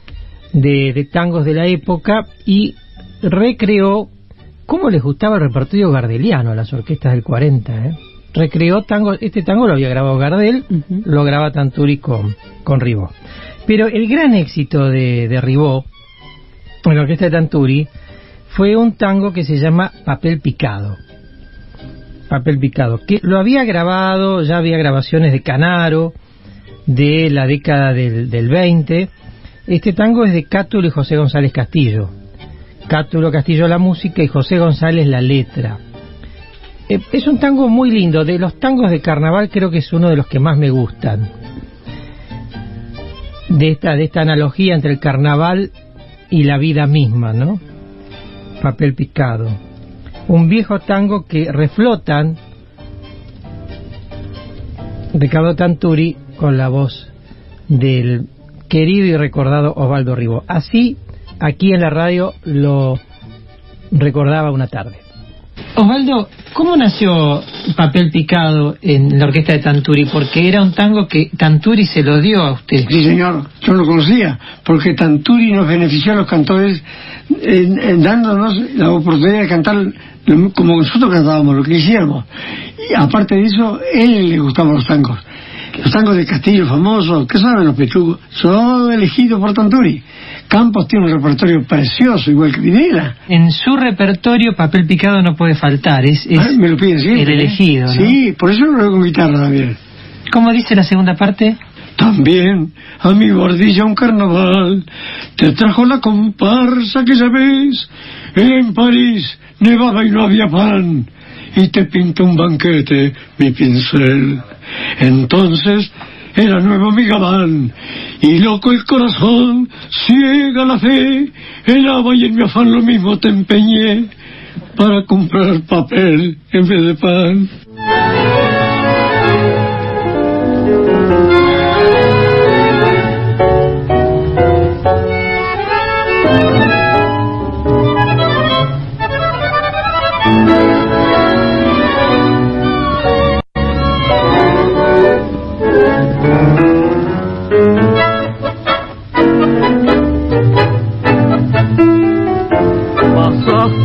de, de tangos de la época y recreó cómo les gustaba el repertorio gardeliano a las orquestas del 40. ¿eh? Recreó tango, este tango lo había grabado Gardel, lo graba Tanturi con, con Ribó. Pero el gran éxito de, de Ribó, en la orquesta de Tanturi, fue un tango que se llama Papel Picado. Papel Picado, que lo había grabado, ya había grabaciones de Canaro, de la década del, del 20. Este tango es de Cátulo y José González Castillo. Cátulo Castillo la música y José González la letra. Eh, es un tango muy lindo, de los tangos de carnaval creo que es uno de los que más me gustan. De esta, de esta analogía entre el carnaval y la vida misma, ¿no? Papel picado. Un viejo tango que reflotan Ricardo Tanturi con la voz del querido y recordado Osvaldo Ribó. Así, aquí en la radio lo recordaba una tarde. Osvaldo, ¿cómo nació Papel Picado en la orquesta de Tanturi? Porque era un tango que Tanturi se lo dio a usted. Sí, señor, yo lo conocía, porque Tanturi nos benefició a los cantores en, en dándonos la oportunidad de cantar como nosotros cantábamos, lo que hiciéramos. Y aparte de eso, él le gustaban los tangos. Los tangos de Castillo famosos, ¿qué saben los pechugos? Son elegidos por Tanturi. Campos tiene un repertorio precioso, igual que Videla. En su repertorio, Papel Picado no puede faltar. Es, es Ah, me lo piden siempre. el ¿eh? elegido, ¿no? Sí, por eso lo hago con guitarra también. ¿Cómo dice la segunda parte? También a mi bordilla un carnaval te trajo la comparsa que ya ves. En París nevaba y no había pan y te pinta un banquete mi pincel. Entonces era nuevo mi gabán y loco el corazón, ciega la fe. En agua y en mi afán lo mismo te empeñé para comprar papel en vez de pan.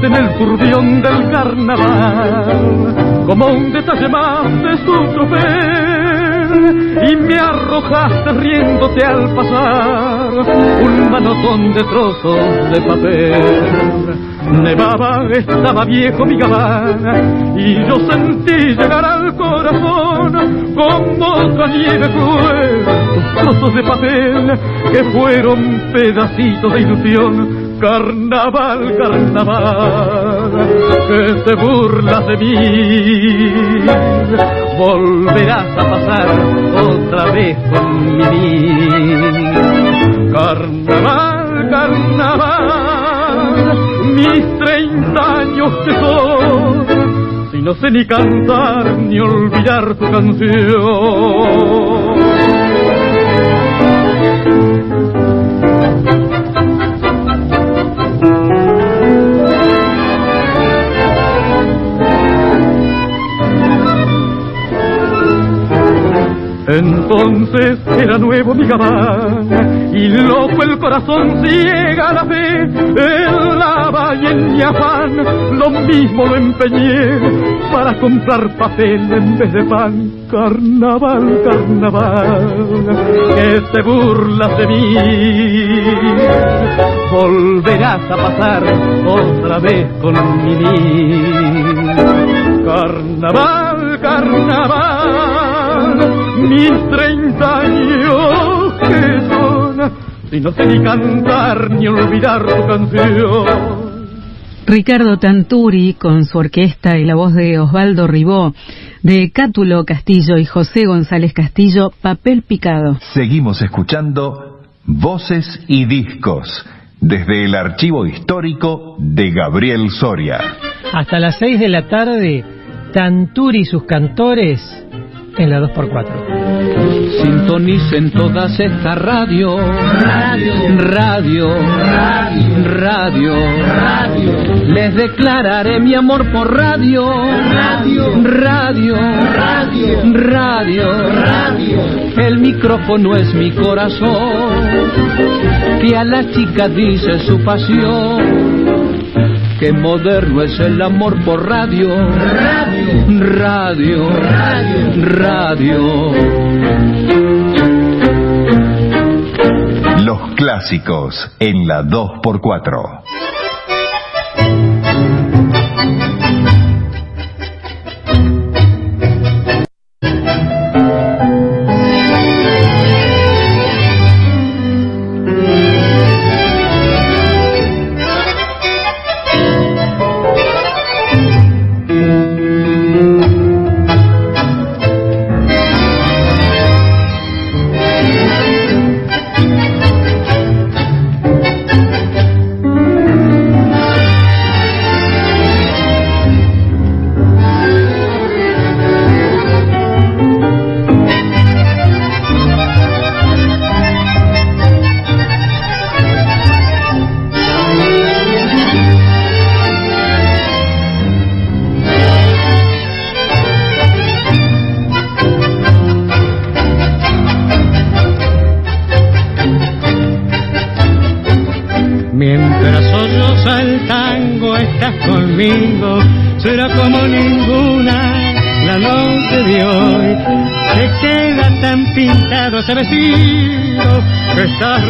En el turbión del carnaval como un detalle más de su tropel y me arrojaste riéndote al pasar un manotón de trozos de papel. Nevaba, estaba viejo mi gabán y yo sentí llegar al corazón como nieve cruel trozos de papel que fueron pedacitos de ilusión Carnaval, carnaval, que te burlas de mí. Volverás a pasar otra vez con mi Carnaval, carnaval, mis treinta años que son, si no sé ni cantar ni olvidar tu canción. Entonces era nuevo mi gabán y loco el corazón ciega la fe. En la valle en mi afán lo mismo lo empeñé para comprar papel en vez de pan. Carnaval carnaval que te burlas de mí. Volverás a pasar otra vez con mi carnaval carnaval mis treinta años que son, si no sé ni cantar ni olvidar tu canción. Ricardo Tanturi con su orquesta y la voz de Osvaldo Ribó, de Cátulo Castillo y José González Castillo, Papel Picado. Seguimos escuchando Voces y discos, desde el archivo histórico de Gabriel Soria. Hasta las 6 de la tarde, Tanturi y sus cantores en la 2x4. Sintonicen todas estas radio. Radio. Radio. Radio. Radio. Les declararé mi amor por radio. Radio. Radio. Radio. Radio. Radio. El micrófono es mi corazón. Que a la chica dice su pasión Qué moderno es el amor por radio. Radio. Radio. Radio. Los clásicos en la 2x4.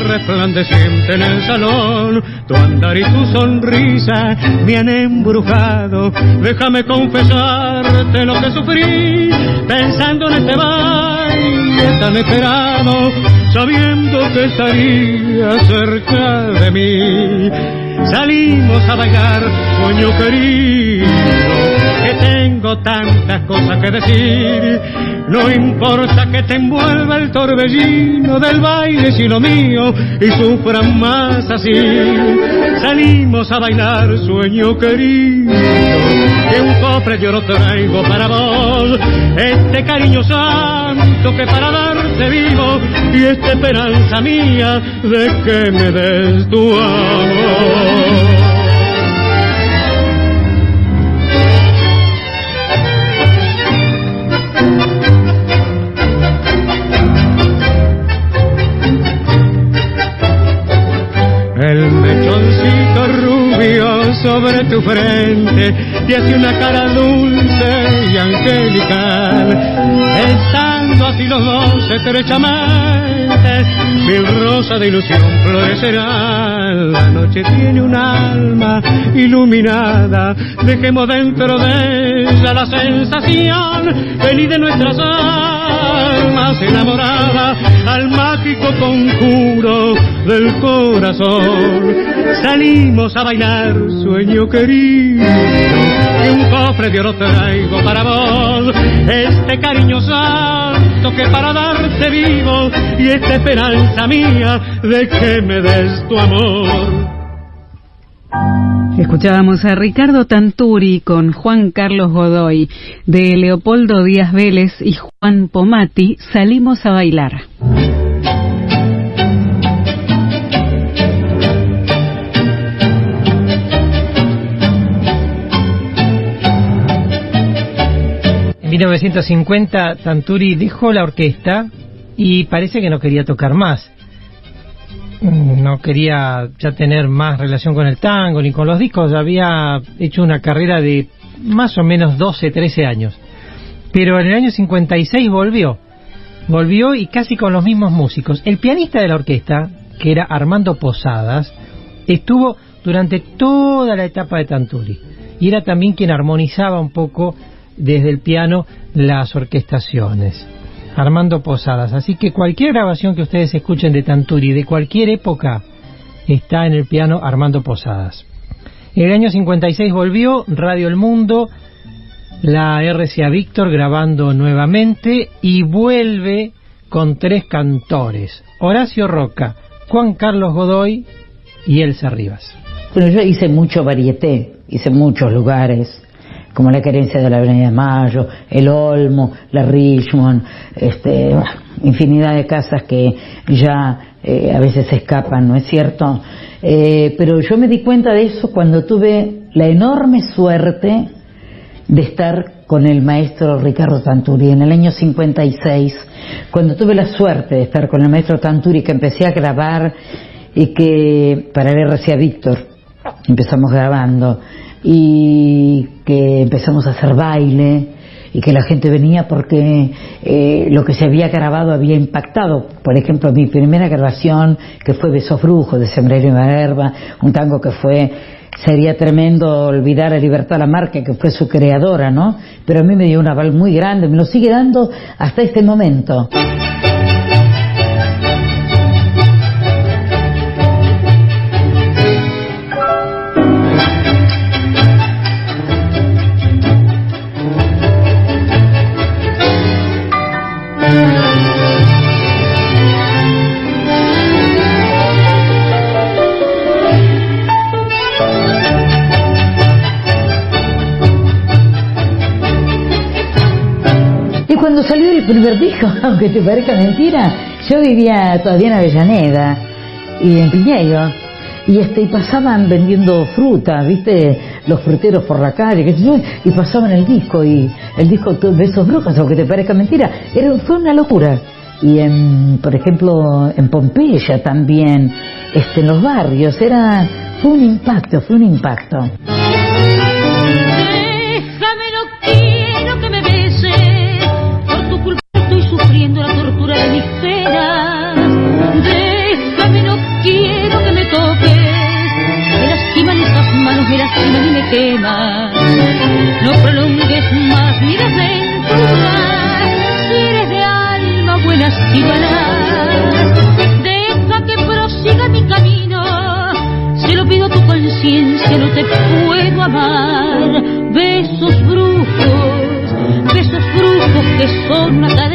Resplandeciente en el salón. Tu andar y tu sonrisa me han embrujado. Déjame confesarte lo que sufrí pensando en este baile tan esperado, sabiendo que estaría cerca de mí. Salimos a bailar, sueño querido, que tengo tantas cosas que decir no importa que te envuelva el torbellino del baile si lo mío y sufran más así. Salimos a bailar, sueño querido, que un cofre yo lo traigo para vos. Este cariño santo que para darte vivo y esta esperanza mía de que me des tu amor. Frente te hace una cara dulce y angelical. Estando así los dos estrechamente, mi rosa de ilusión florecerá. La noche tiene un alma iluminada, dejemos dentro de ella la sensación feliz de nuestras almas enamoradas al mágico conjuro del corazón. Salimos a bailar, sueño querido, y un cofre de oro traigo para vos. Este cariño santo que para darte vivo y esta esperanza mía de que me des tu amor. Escuchábamos a Ricardo Tanturi con Juan Carlos Godoy, de Leopoldo Díaz Vélez y Juan Pomati, Salimos a bailar. En 1950 Tanturi dejó la orquesta y parece que no quería tocar más no quería ya tener más relación con el tango ni con los discos, había hecho una carrera de más o menos 12, 13 años. Pero en el año 56 volvió, volvió y casi con los mismos músicos. El pianista de la orquesta, que era Armando Posadas, estuvo durante toda la etapa de Tanturi y era también quien armonizaba un poco desde el piano las orquestaciones. Armando Posadas. Así que cualquier grabación que ustedes escuchen de Tanturi de cualquier época está en el piano Armando Posadas. En el año 56 volvió Radio El Mundo, la RCA Víctor grabando nuevamente y vuelve con tres cantores, Horacio Roca, Juan Carlos Godoy y Elsa Rivas. Bueno, yo hice mucho varieté, hice muchos lugares, como la querencia de la Avenida de Mayo, el Olmo, la Richmond, este, infinidad de casas que ya eh, a veces se escapan, ¿no es cierto? Eh, pero yo me di cuenta de eso cuando tuve la enorme suerte de estar con el maestro Ricardo Tanturi en el año 56, cuando tuve la suerte de estar con el maestro Tanturi que empecé a grabar y que para el RCA Víctor empezamos grabando y que empezamos a hacer baile y que la gente venía porque eh, lo que se había grabado había impactado. Por ejemplo, mi primera grabación, que fue Besos Brujos de Sembrero y Maherba, un tango que fue sería tremendo olvidar a Libertad Lamarque, que fue su creadora, ¿no? Pero a mí me dio un aval muy grande, me lo sigue dando hasta este momento. Cuando salió el primer disco, aunque te parezca mentira, yo vivía todavía en Avellaneda y en Piñeiro. Y este, y pasaban vendiendo fruta, viste, los fruteros por la calle, y pasaban el disco, y el disco de esos brujos, aunque te parezca mentira, era, fue una locura. Y en, por ejemplo, en Pompeya también, este, en los barrios, era, fue un impacto, fue un impacto. No prolongues más mi desventura. Si eres de alma buena, esquivarás. Deja que prosiga mi camino. Se lo pido a tu conciencia, no te puedo amar. Besos brujos, besos brujos que son una cadena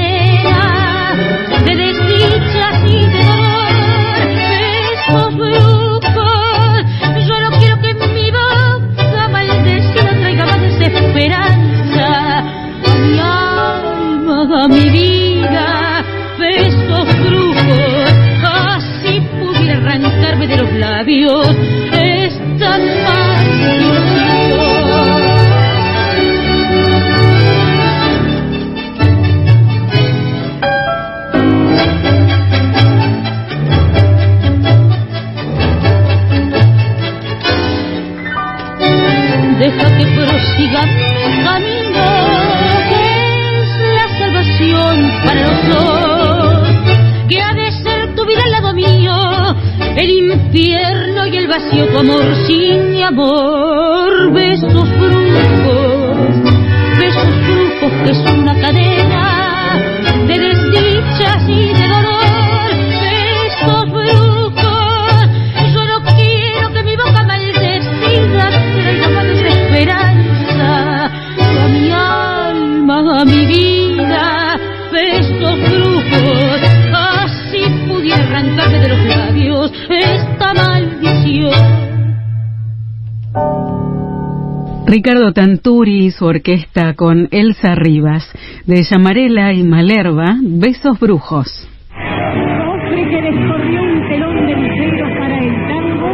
su orquesta con Elsa Rivas, de Llamarela y Malerva, Besos Brujos. Cofre que descorrió un telón de luceros para el tango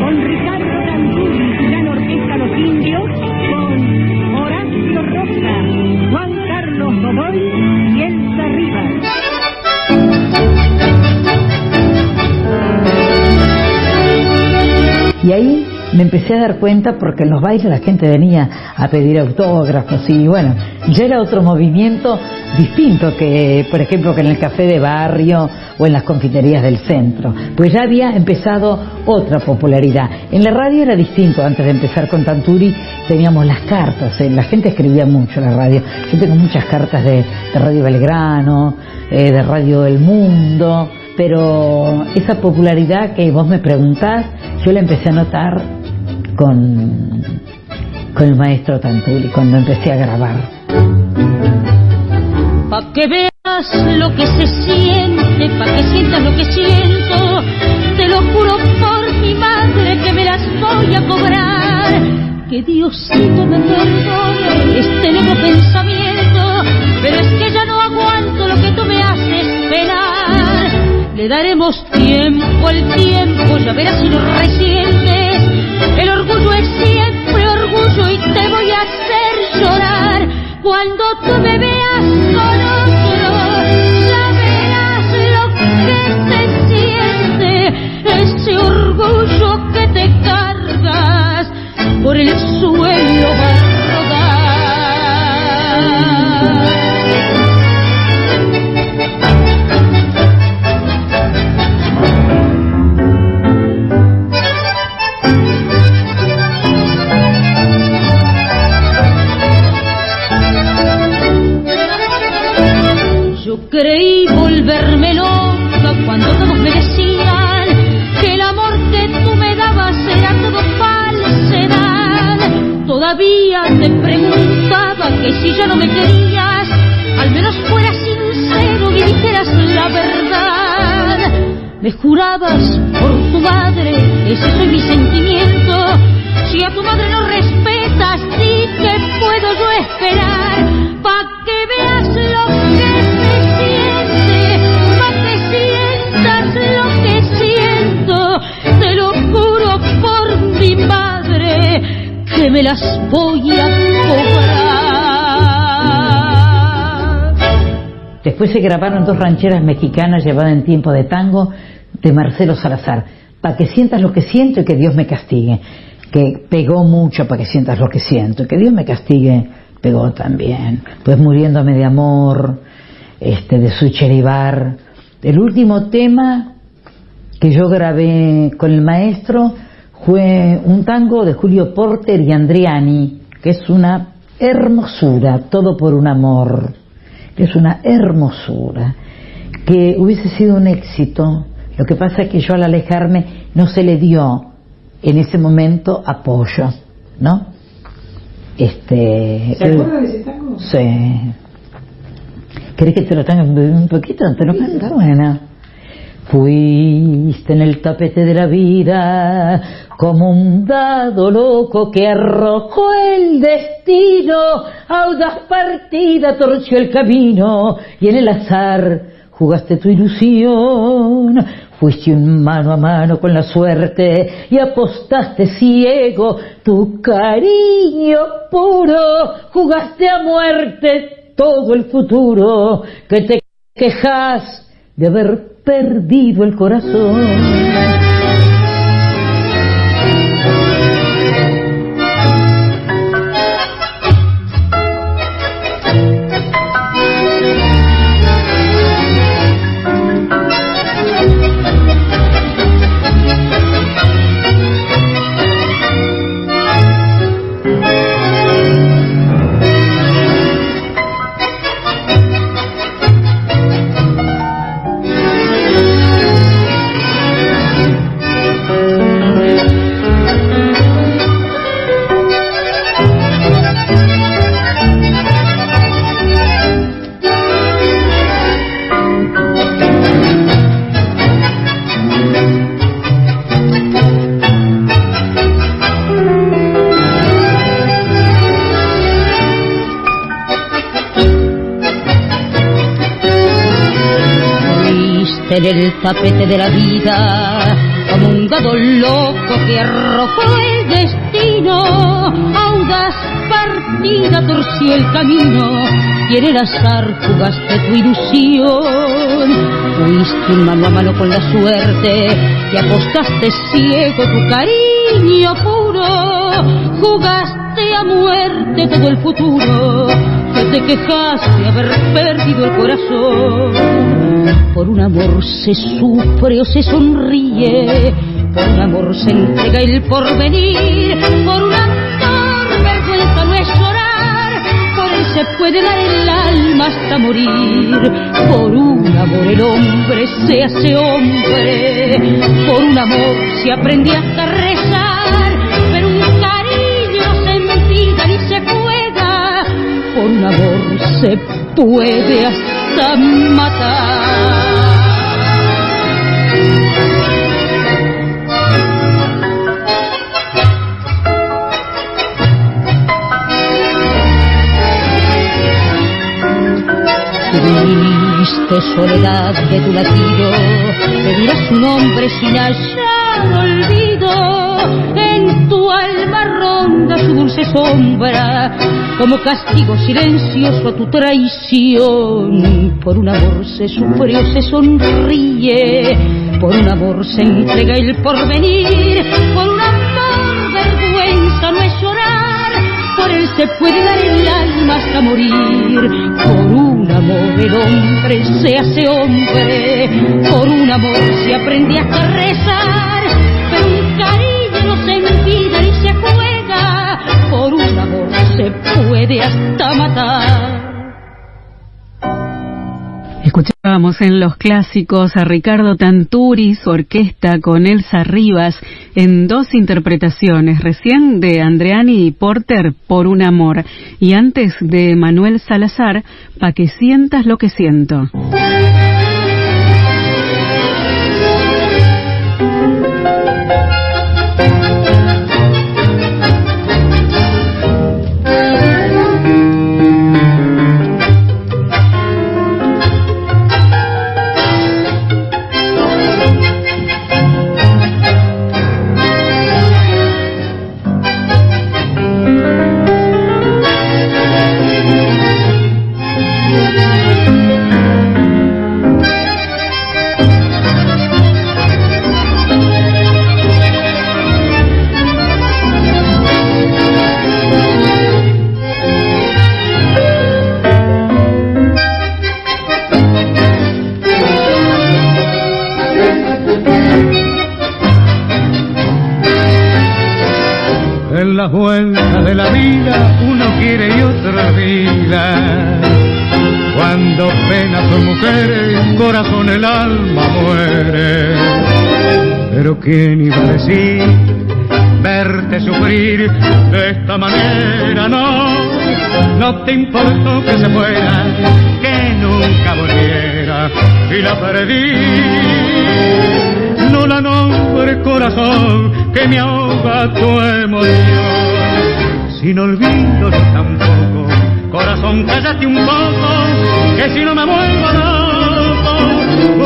con Ricardo Tanturi, gran orquesta Los Indios, con Horacio Rosa, Juan Carlos Godoy y Elsa Rivas. Y ahí me empecé a dar cuenta porque en los bailes la gente venía a pedir autógrafos y bueno, ya era otro movimiento distinto que, por ejemplo, que en el café de barrio o en las confiterías del centro. Pues ya había empezado otra popularidad. En la radio era distinto, antes de empezar con Tanturi teníamos las cartas, eh, la gente escribía mucho en la radio. Yo tengo muchas cartas de, de Radio Belgrano, eh, de Radio El Mundo, pero esa popularidad que vos me preguntás, yo la empecé a notar con, con el maestro Tantuli cuando empecé a grabar. Pa' que veas lo que se siente, pa' que sientas lo que siento, te lo juro por mi madre que me las voy a cobrar. Que Diosito me perdone este nuevo pensamiento, pero es que ya no aguanto lo que tú me haces esperar. Le daremos tiempo, el tiempo, ya verás si lo resiente Se grabaron dos rancheras mexicanas llevadas en tiempo de tango de Marcelo Salazar, para que sientas lo que siento y que Dios me castigue, que pegó mucho para que sientas lo que siento y que Dios me castigue, pegó también. Pues muriéndome de amor, este, de Sucheribar. El último tema que yo grabé con el maestro fue un tango de Julio Porter y Andriani, que es una hermosura, todo por un amor, que es una hermosura, que hubiese sido un éxito. Lo que pasa es que yo al alejarme no se le dio en ese momento apoyo, ¿no? Este, ¿Se acuerda de ese tango? Sí. ¿Querés que te lo tenga un poquito? Te lo canta, buena. Fuiste en el tapete de la vida como un dado loco que arrojó el destino, audaz partida torció el camino y en el azar jugaste tu ilusión. Fuiste un mano a mano con la suerte y apostaste ciego tu cariño puro, jugaste a muerte todo el futuro que te quejas de haber perdido el corazón. En el tapete de la vida como un gado loco que arrojó el destino. Audaz partida torció el camino y en el azar jugaste tu ilusión. Fuiste mano a mano con la suerte y apostaste ciego tu cariño puro. Jugaste a muerte todo el futuro te quejaste de haber perdido el corazón. Por un amor se sufre o se sonríe, por un amor se entrega el porvenir, por un amor vergüenza no es llorar, por él se puede dar el alma hasta morir. Por un amor el hombre se hace hombre, por un amor se aprende hasta a se puede hasta matar. Triste soledad de tu latido, te dirás un hombre sin hallar olvido, en tu alma ronda su dulce sombra, como castigo silencioso a tu traición. Por un amor se sufre o se sonríe, por un amor se entrega el porvenir, por un amor vergüenza no es llorar, por él se puede dar el alma hasta morir. Por un amor el hombre se hace hombre, por un amor se aprende hasta rezar, Escuchábamos en los clásicos a Ricardo Tanturi, su orquesta con Elsa Rivas, en dos interpretaciones, recién de Andreani y Porter, Por un amor, y antes de Manuel Salazar, Pa' que sientas lo que siento. El alma muere. Pero quién iba a decir verte sufrir de esta manera, no. No te importó que se fuera, que nunca volviera y la perdí. No la nombre corazón que me ahoga tu emoción. Sin olvido tampoco, corazón cállate un poco, que si no me vuelvo loco. No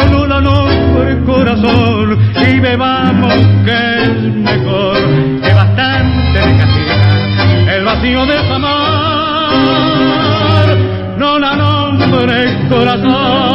la nombre corazón y bebamos que es mejor, que bastante me castiga el vacío de tu amor. No la nombre corazón.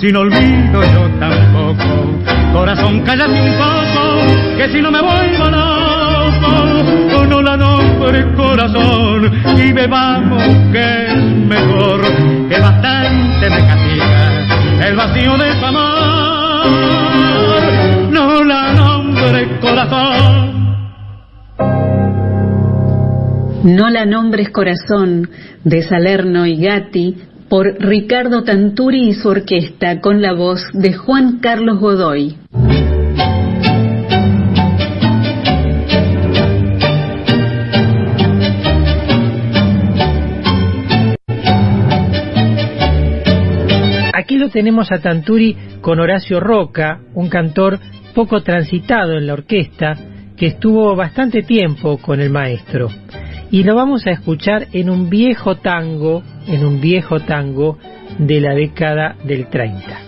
Sin olvido yo tampoco, corazón cállate un poco, que si no me vuelvo loco, no la nombre corazón y bebamos que es mejor, que bastante me castiga el vacío de tu amor. No la nombre corazón. No la nombres corazón de Salerno y Gatti por Ricardo Tanturi y su orquesta con la voz de Juan Carlos Godoy. Aquí lo tenemos a Tanturi con Horacio Roca, un cantor poco transitado en la orquesta, que estuvo bastante tiempo con el maestro. Y lo vamos a escuchar en un viejo tango, en un viejo tango de la década del 30.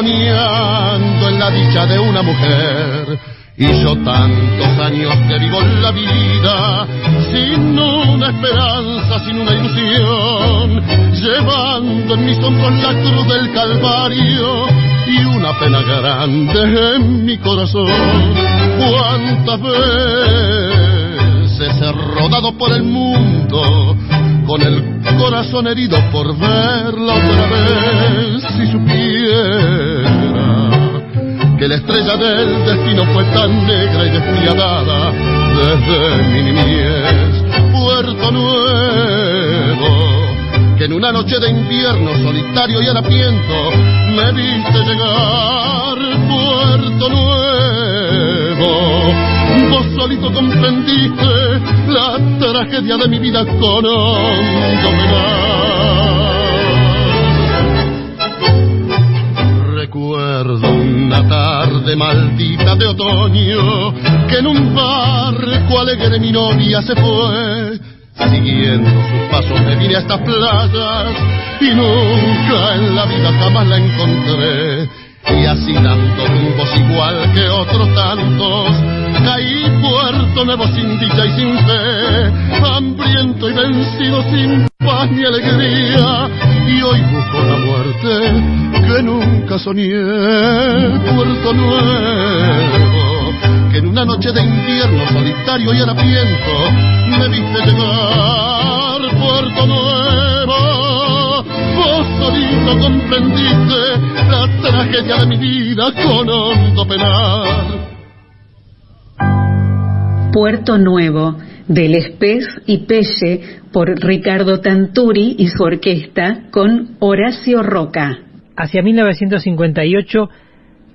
Soñando en la dicha de una mujer. Y yo tantos años que vivo la vida, sin una esperanza, sin una ilusión, llevando en mis hombros la cruz del Calvario y una pena grande en mi corazón. ¿Cuántas veces he rodado por el mundo con el corazón herido por verla otra vez? Si supiera que la estrella del destino fue tan negra y despiadada desde mi niñez. Puerto Nuevo que en una noche de invierno solitario y harapiento me viste llegar, Puerto Nuevo. Vos solito comprendiste la tragedia de mi vida con hondo una tarde maldita de otoño que en un barco alegre mi novia se fue Siguiendo sus pasos me vine a estas playas y nunca en la vida jamás la encontré. Y así dando tumbos igual que otros tantos, caí puerto nuevo sin dicha y sin fe, hambriento y vencido sin paz ni alegría. Y hoy busco la muerte que nunca soñé, puerto nuevo que en una noche de invierno solitario y harapiento me viste llegar Puerto Nuevo. Vos solito comprendiste la tragedia de mi vida con hondo penar. Puerto Nuevo, del Espés y Pelle, por Ricardo Tanturi y su orquesta, con Horacio Roca. Hacia 1958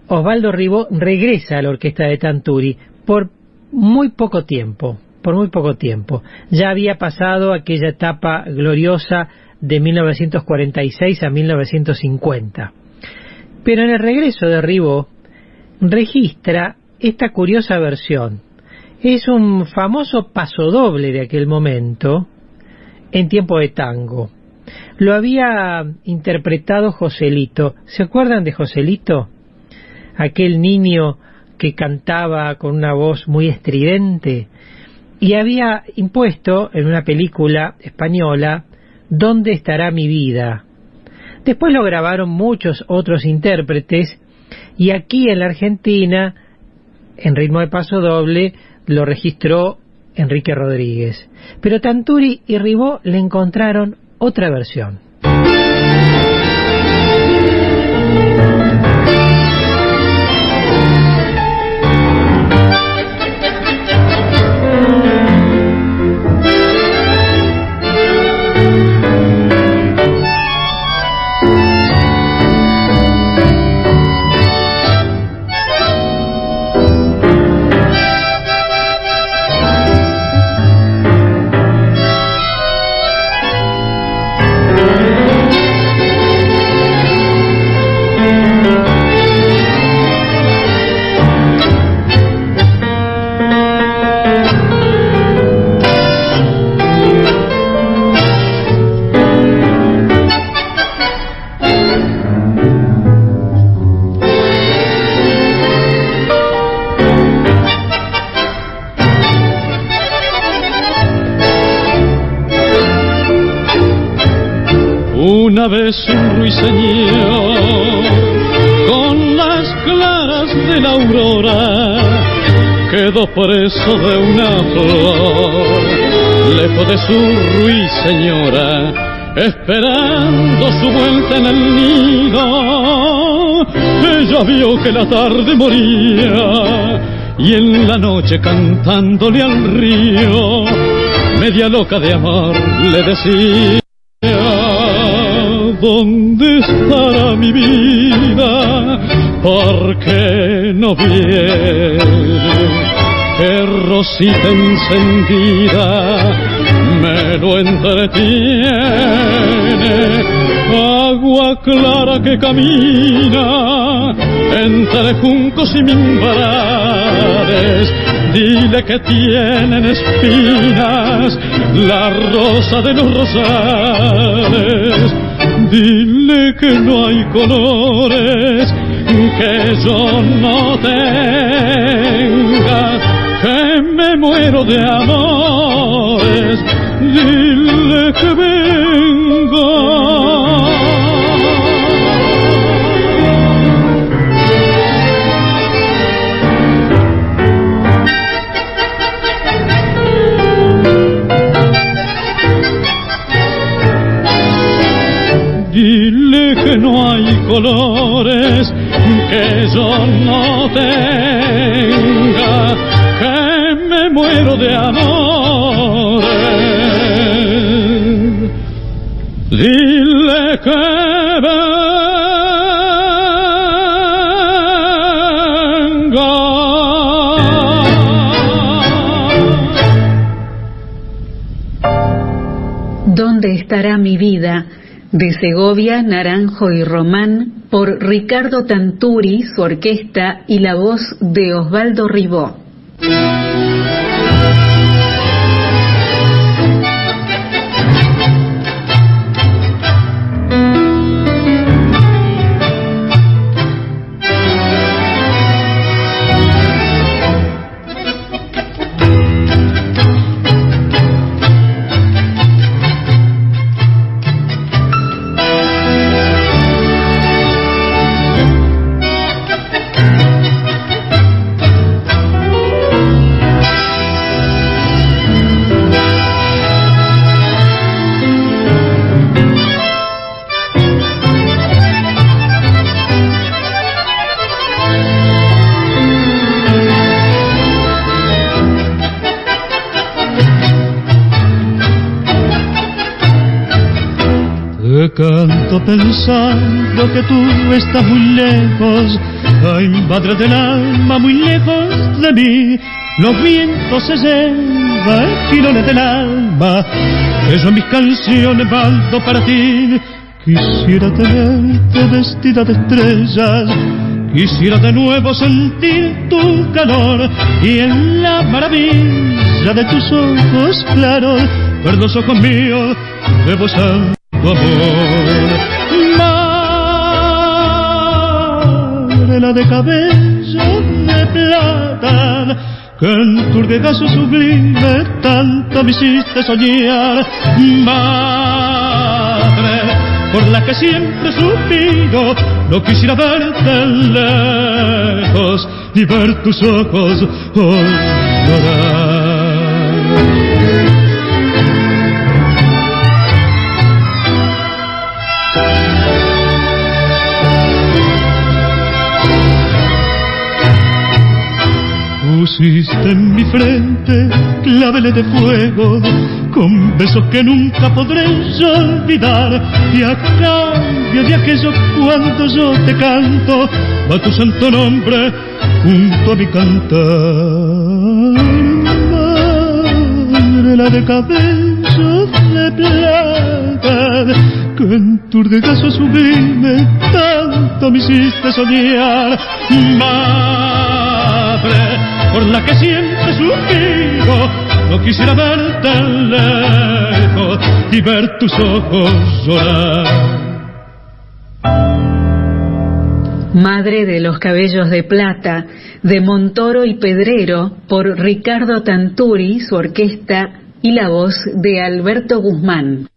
Osvaldo Ribó regresa a la orquesta de Tanturi por muy poco tiempo, por muy poco tiempo. Ya había pasado aquella etapa gloriosa de 1946 a 1950. Pero en el regreso de Ribó registra esta curiosa versión. Es un famoso pasodoble de aquel momento en tiempo de tango. Lo había interpretado Joselito. ¿Se acuerdan de Joselito? aquel niño que cantaba con una voz muy estridente y había impuesto en una película española ¿Dónde estará mi vida? Después lo grabaron muchos otros intérpretes y aquí en la Argentina, en ritmo de paso doble, lo registró Enrique Rodríguez. Pero Tanturi y Ribó le encontraron otra versión. Una vez un ruiseñor con las claras de la aurora quedó preso de una flor, lejos de su ruiseñora, esperando su vuelta en el nido. Ella vio que la tarde moría y en la noche cantándole al río, media loca de amor le decía. ¿Dónde estará mi vida? ¿Por qué no viene? Qué rosita encendida me lo entretiene. Agua clara que camina entre juncos y mimbrares. Dile que tienen espinas la rosa de los rosales. Dile que no hay colores que yo no tenga, que me muero de amores, dile que venga. Hay colores que yo no tenga, que me muero de amores. Dile que ¿Dónde estará mi vida? De Segovia, Naranjo y Román, por Ricardo Tanturi, su orquesta y la voz de Osvaldo Ribó. Canto pensando que tú estás muy lejos, ay madre del alma, muy lejos de mí. Los vientos se llevan girones del alma, eso mis canciones mando para ti. Quisiera tenerte vestida de estrellas, quisiera de nuevo sentir tu calor y en la maravilla de tus ojos claros, ver los ojos míos, debo ser tu amor. Madre de cabello de plata, que en tu regazo sublime tanto me hiciste soñar. Madre, por la que siempre suspiro, no quisiera verte lejos, ni ver tus ojos hoy llorar. Pusiste en mi frente claveles de fuego con besos que nunca podré olvidar. Y a cambio de aquello cuando yo te canto va tu santo nombre junto a mi cantar. Madre la de cabellos de plata que en tu regazo sublime tanto me hiciste soñar. Madre por la que siempre suspiro, no quisiera verte lejos y ver tus ojos llorar. Madre de los cabellos de plata, de Montoro y Pedrero, por Ricardo Tanturi, su orquesta y la voz de Alberto Guzmán.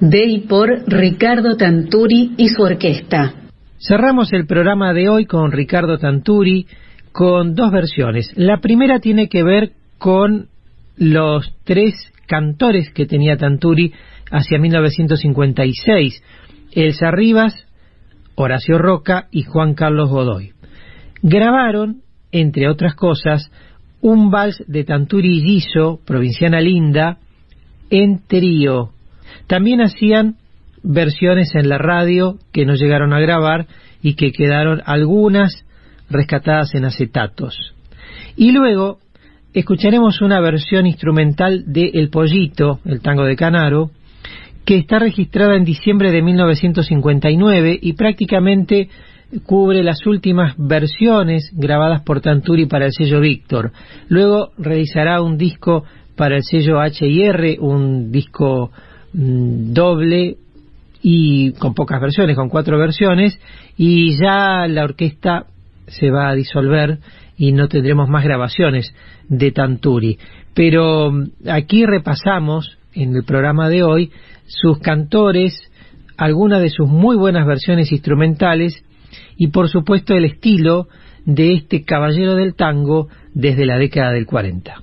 De y por Ricardo Tanturi y su orquesta. Cerramos el programa de hoy con Ricardo Tanturi con dos versiones. La primera tiene que ver con los tres cantores que tenía Tanturi hacia 1956. Elsa Rivas, Horacio Roca y Juan Carlos Godoy. Grabaron, entre otras cosas, un vals de Tanturi y Guiso, provinciana linda, en trío. También hacían versiones en la radio que no llegaron a grabar y que quedaron algunas rescatadas en acetatos. Y luego escucharemos una versión instrumental de El Pollito, el tango de Canaro, que está registrada en diciembre de 1959 y prácticamente cubre las últimas versiones grabadas por Tanturi para el sello Víctor. Luego realizará un disco para el sello H&R, un disco mm, doble y con pocas versiones, con cuatro versiones, y ya la orquesta se va a disolver y no tendremos más grabaciones de Tanturi. Pero mm, aquí repasamos en el programa de hoy sus cantores, algunas de sus muy buenas versiones instrumentales y por supuesto el estilo de este caballero del tango desde la década del 40.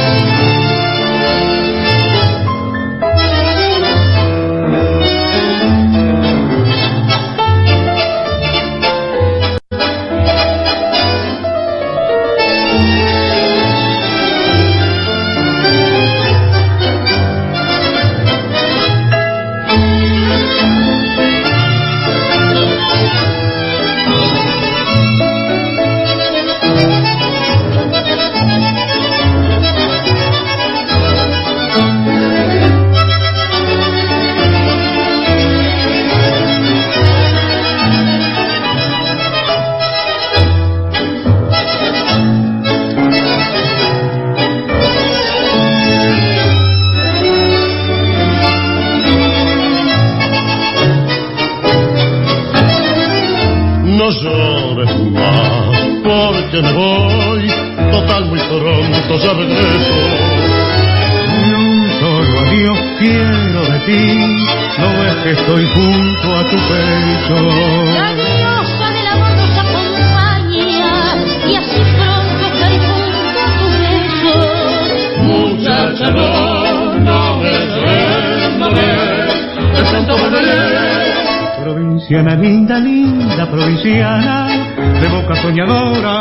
llores más, porque me voy, total muy pronto ya regreso. Y un solo adiós quiero de ti, no es que estoy junto a tu pecho. Provinciana, linda, linda provinciana, de boca soñadora,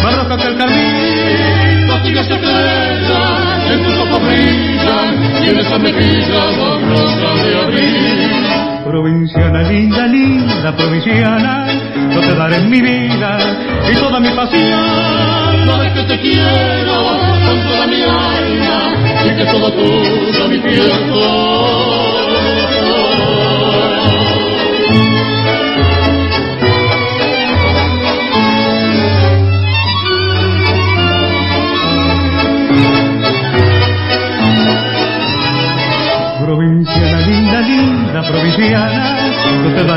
más roja que el carmín. Se estrellan, en tus ojos brillan, y en esas mejillas rosas de abril. Provinciana, linda, linda provinciana, yo te daré mi vida y toda mi pasión. No es que te quiero con toda mi alma y que todo tuyo mi tiempo.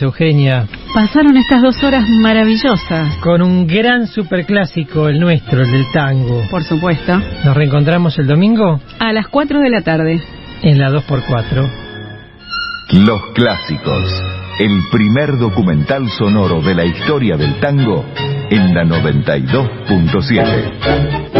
Eugenia. Pasaron estas dos horas maravillosas. Con un gran superclásico, el nuestro, el del tango. Por supuesto. ¿Nos reencontramos el domingo? A las 4 de la tarde. En la 2x4. Los clásicos. El primer documental sonoro de la historia del tango en la 92.7.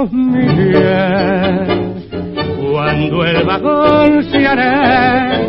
dos mil cuando el vagón se hará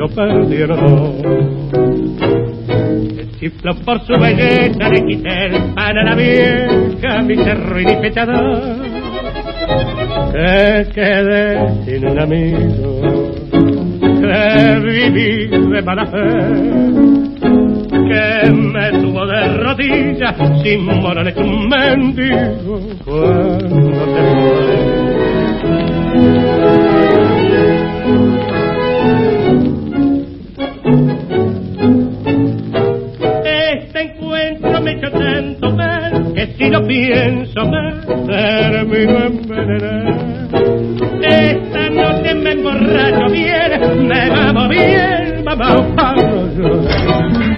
yo perdieron. El chiflo por su belleza le quité el pan a la vieja, mi cerro y mi pechada. Que quedé sin un amigo, que viví de mala fe, que me tuvo de rodillas, sin morales un mendigo cuando te fue.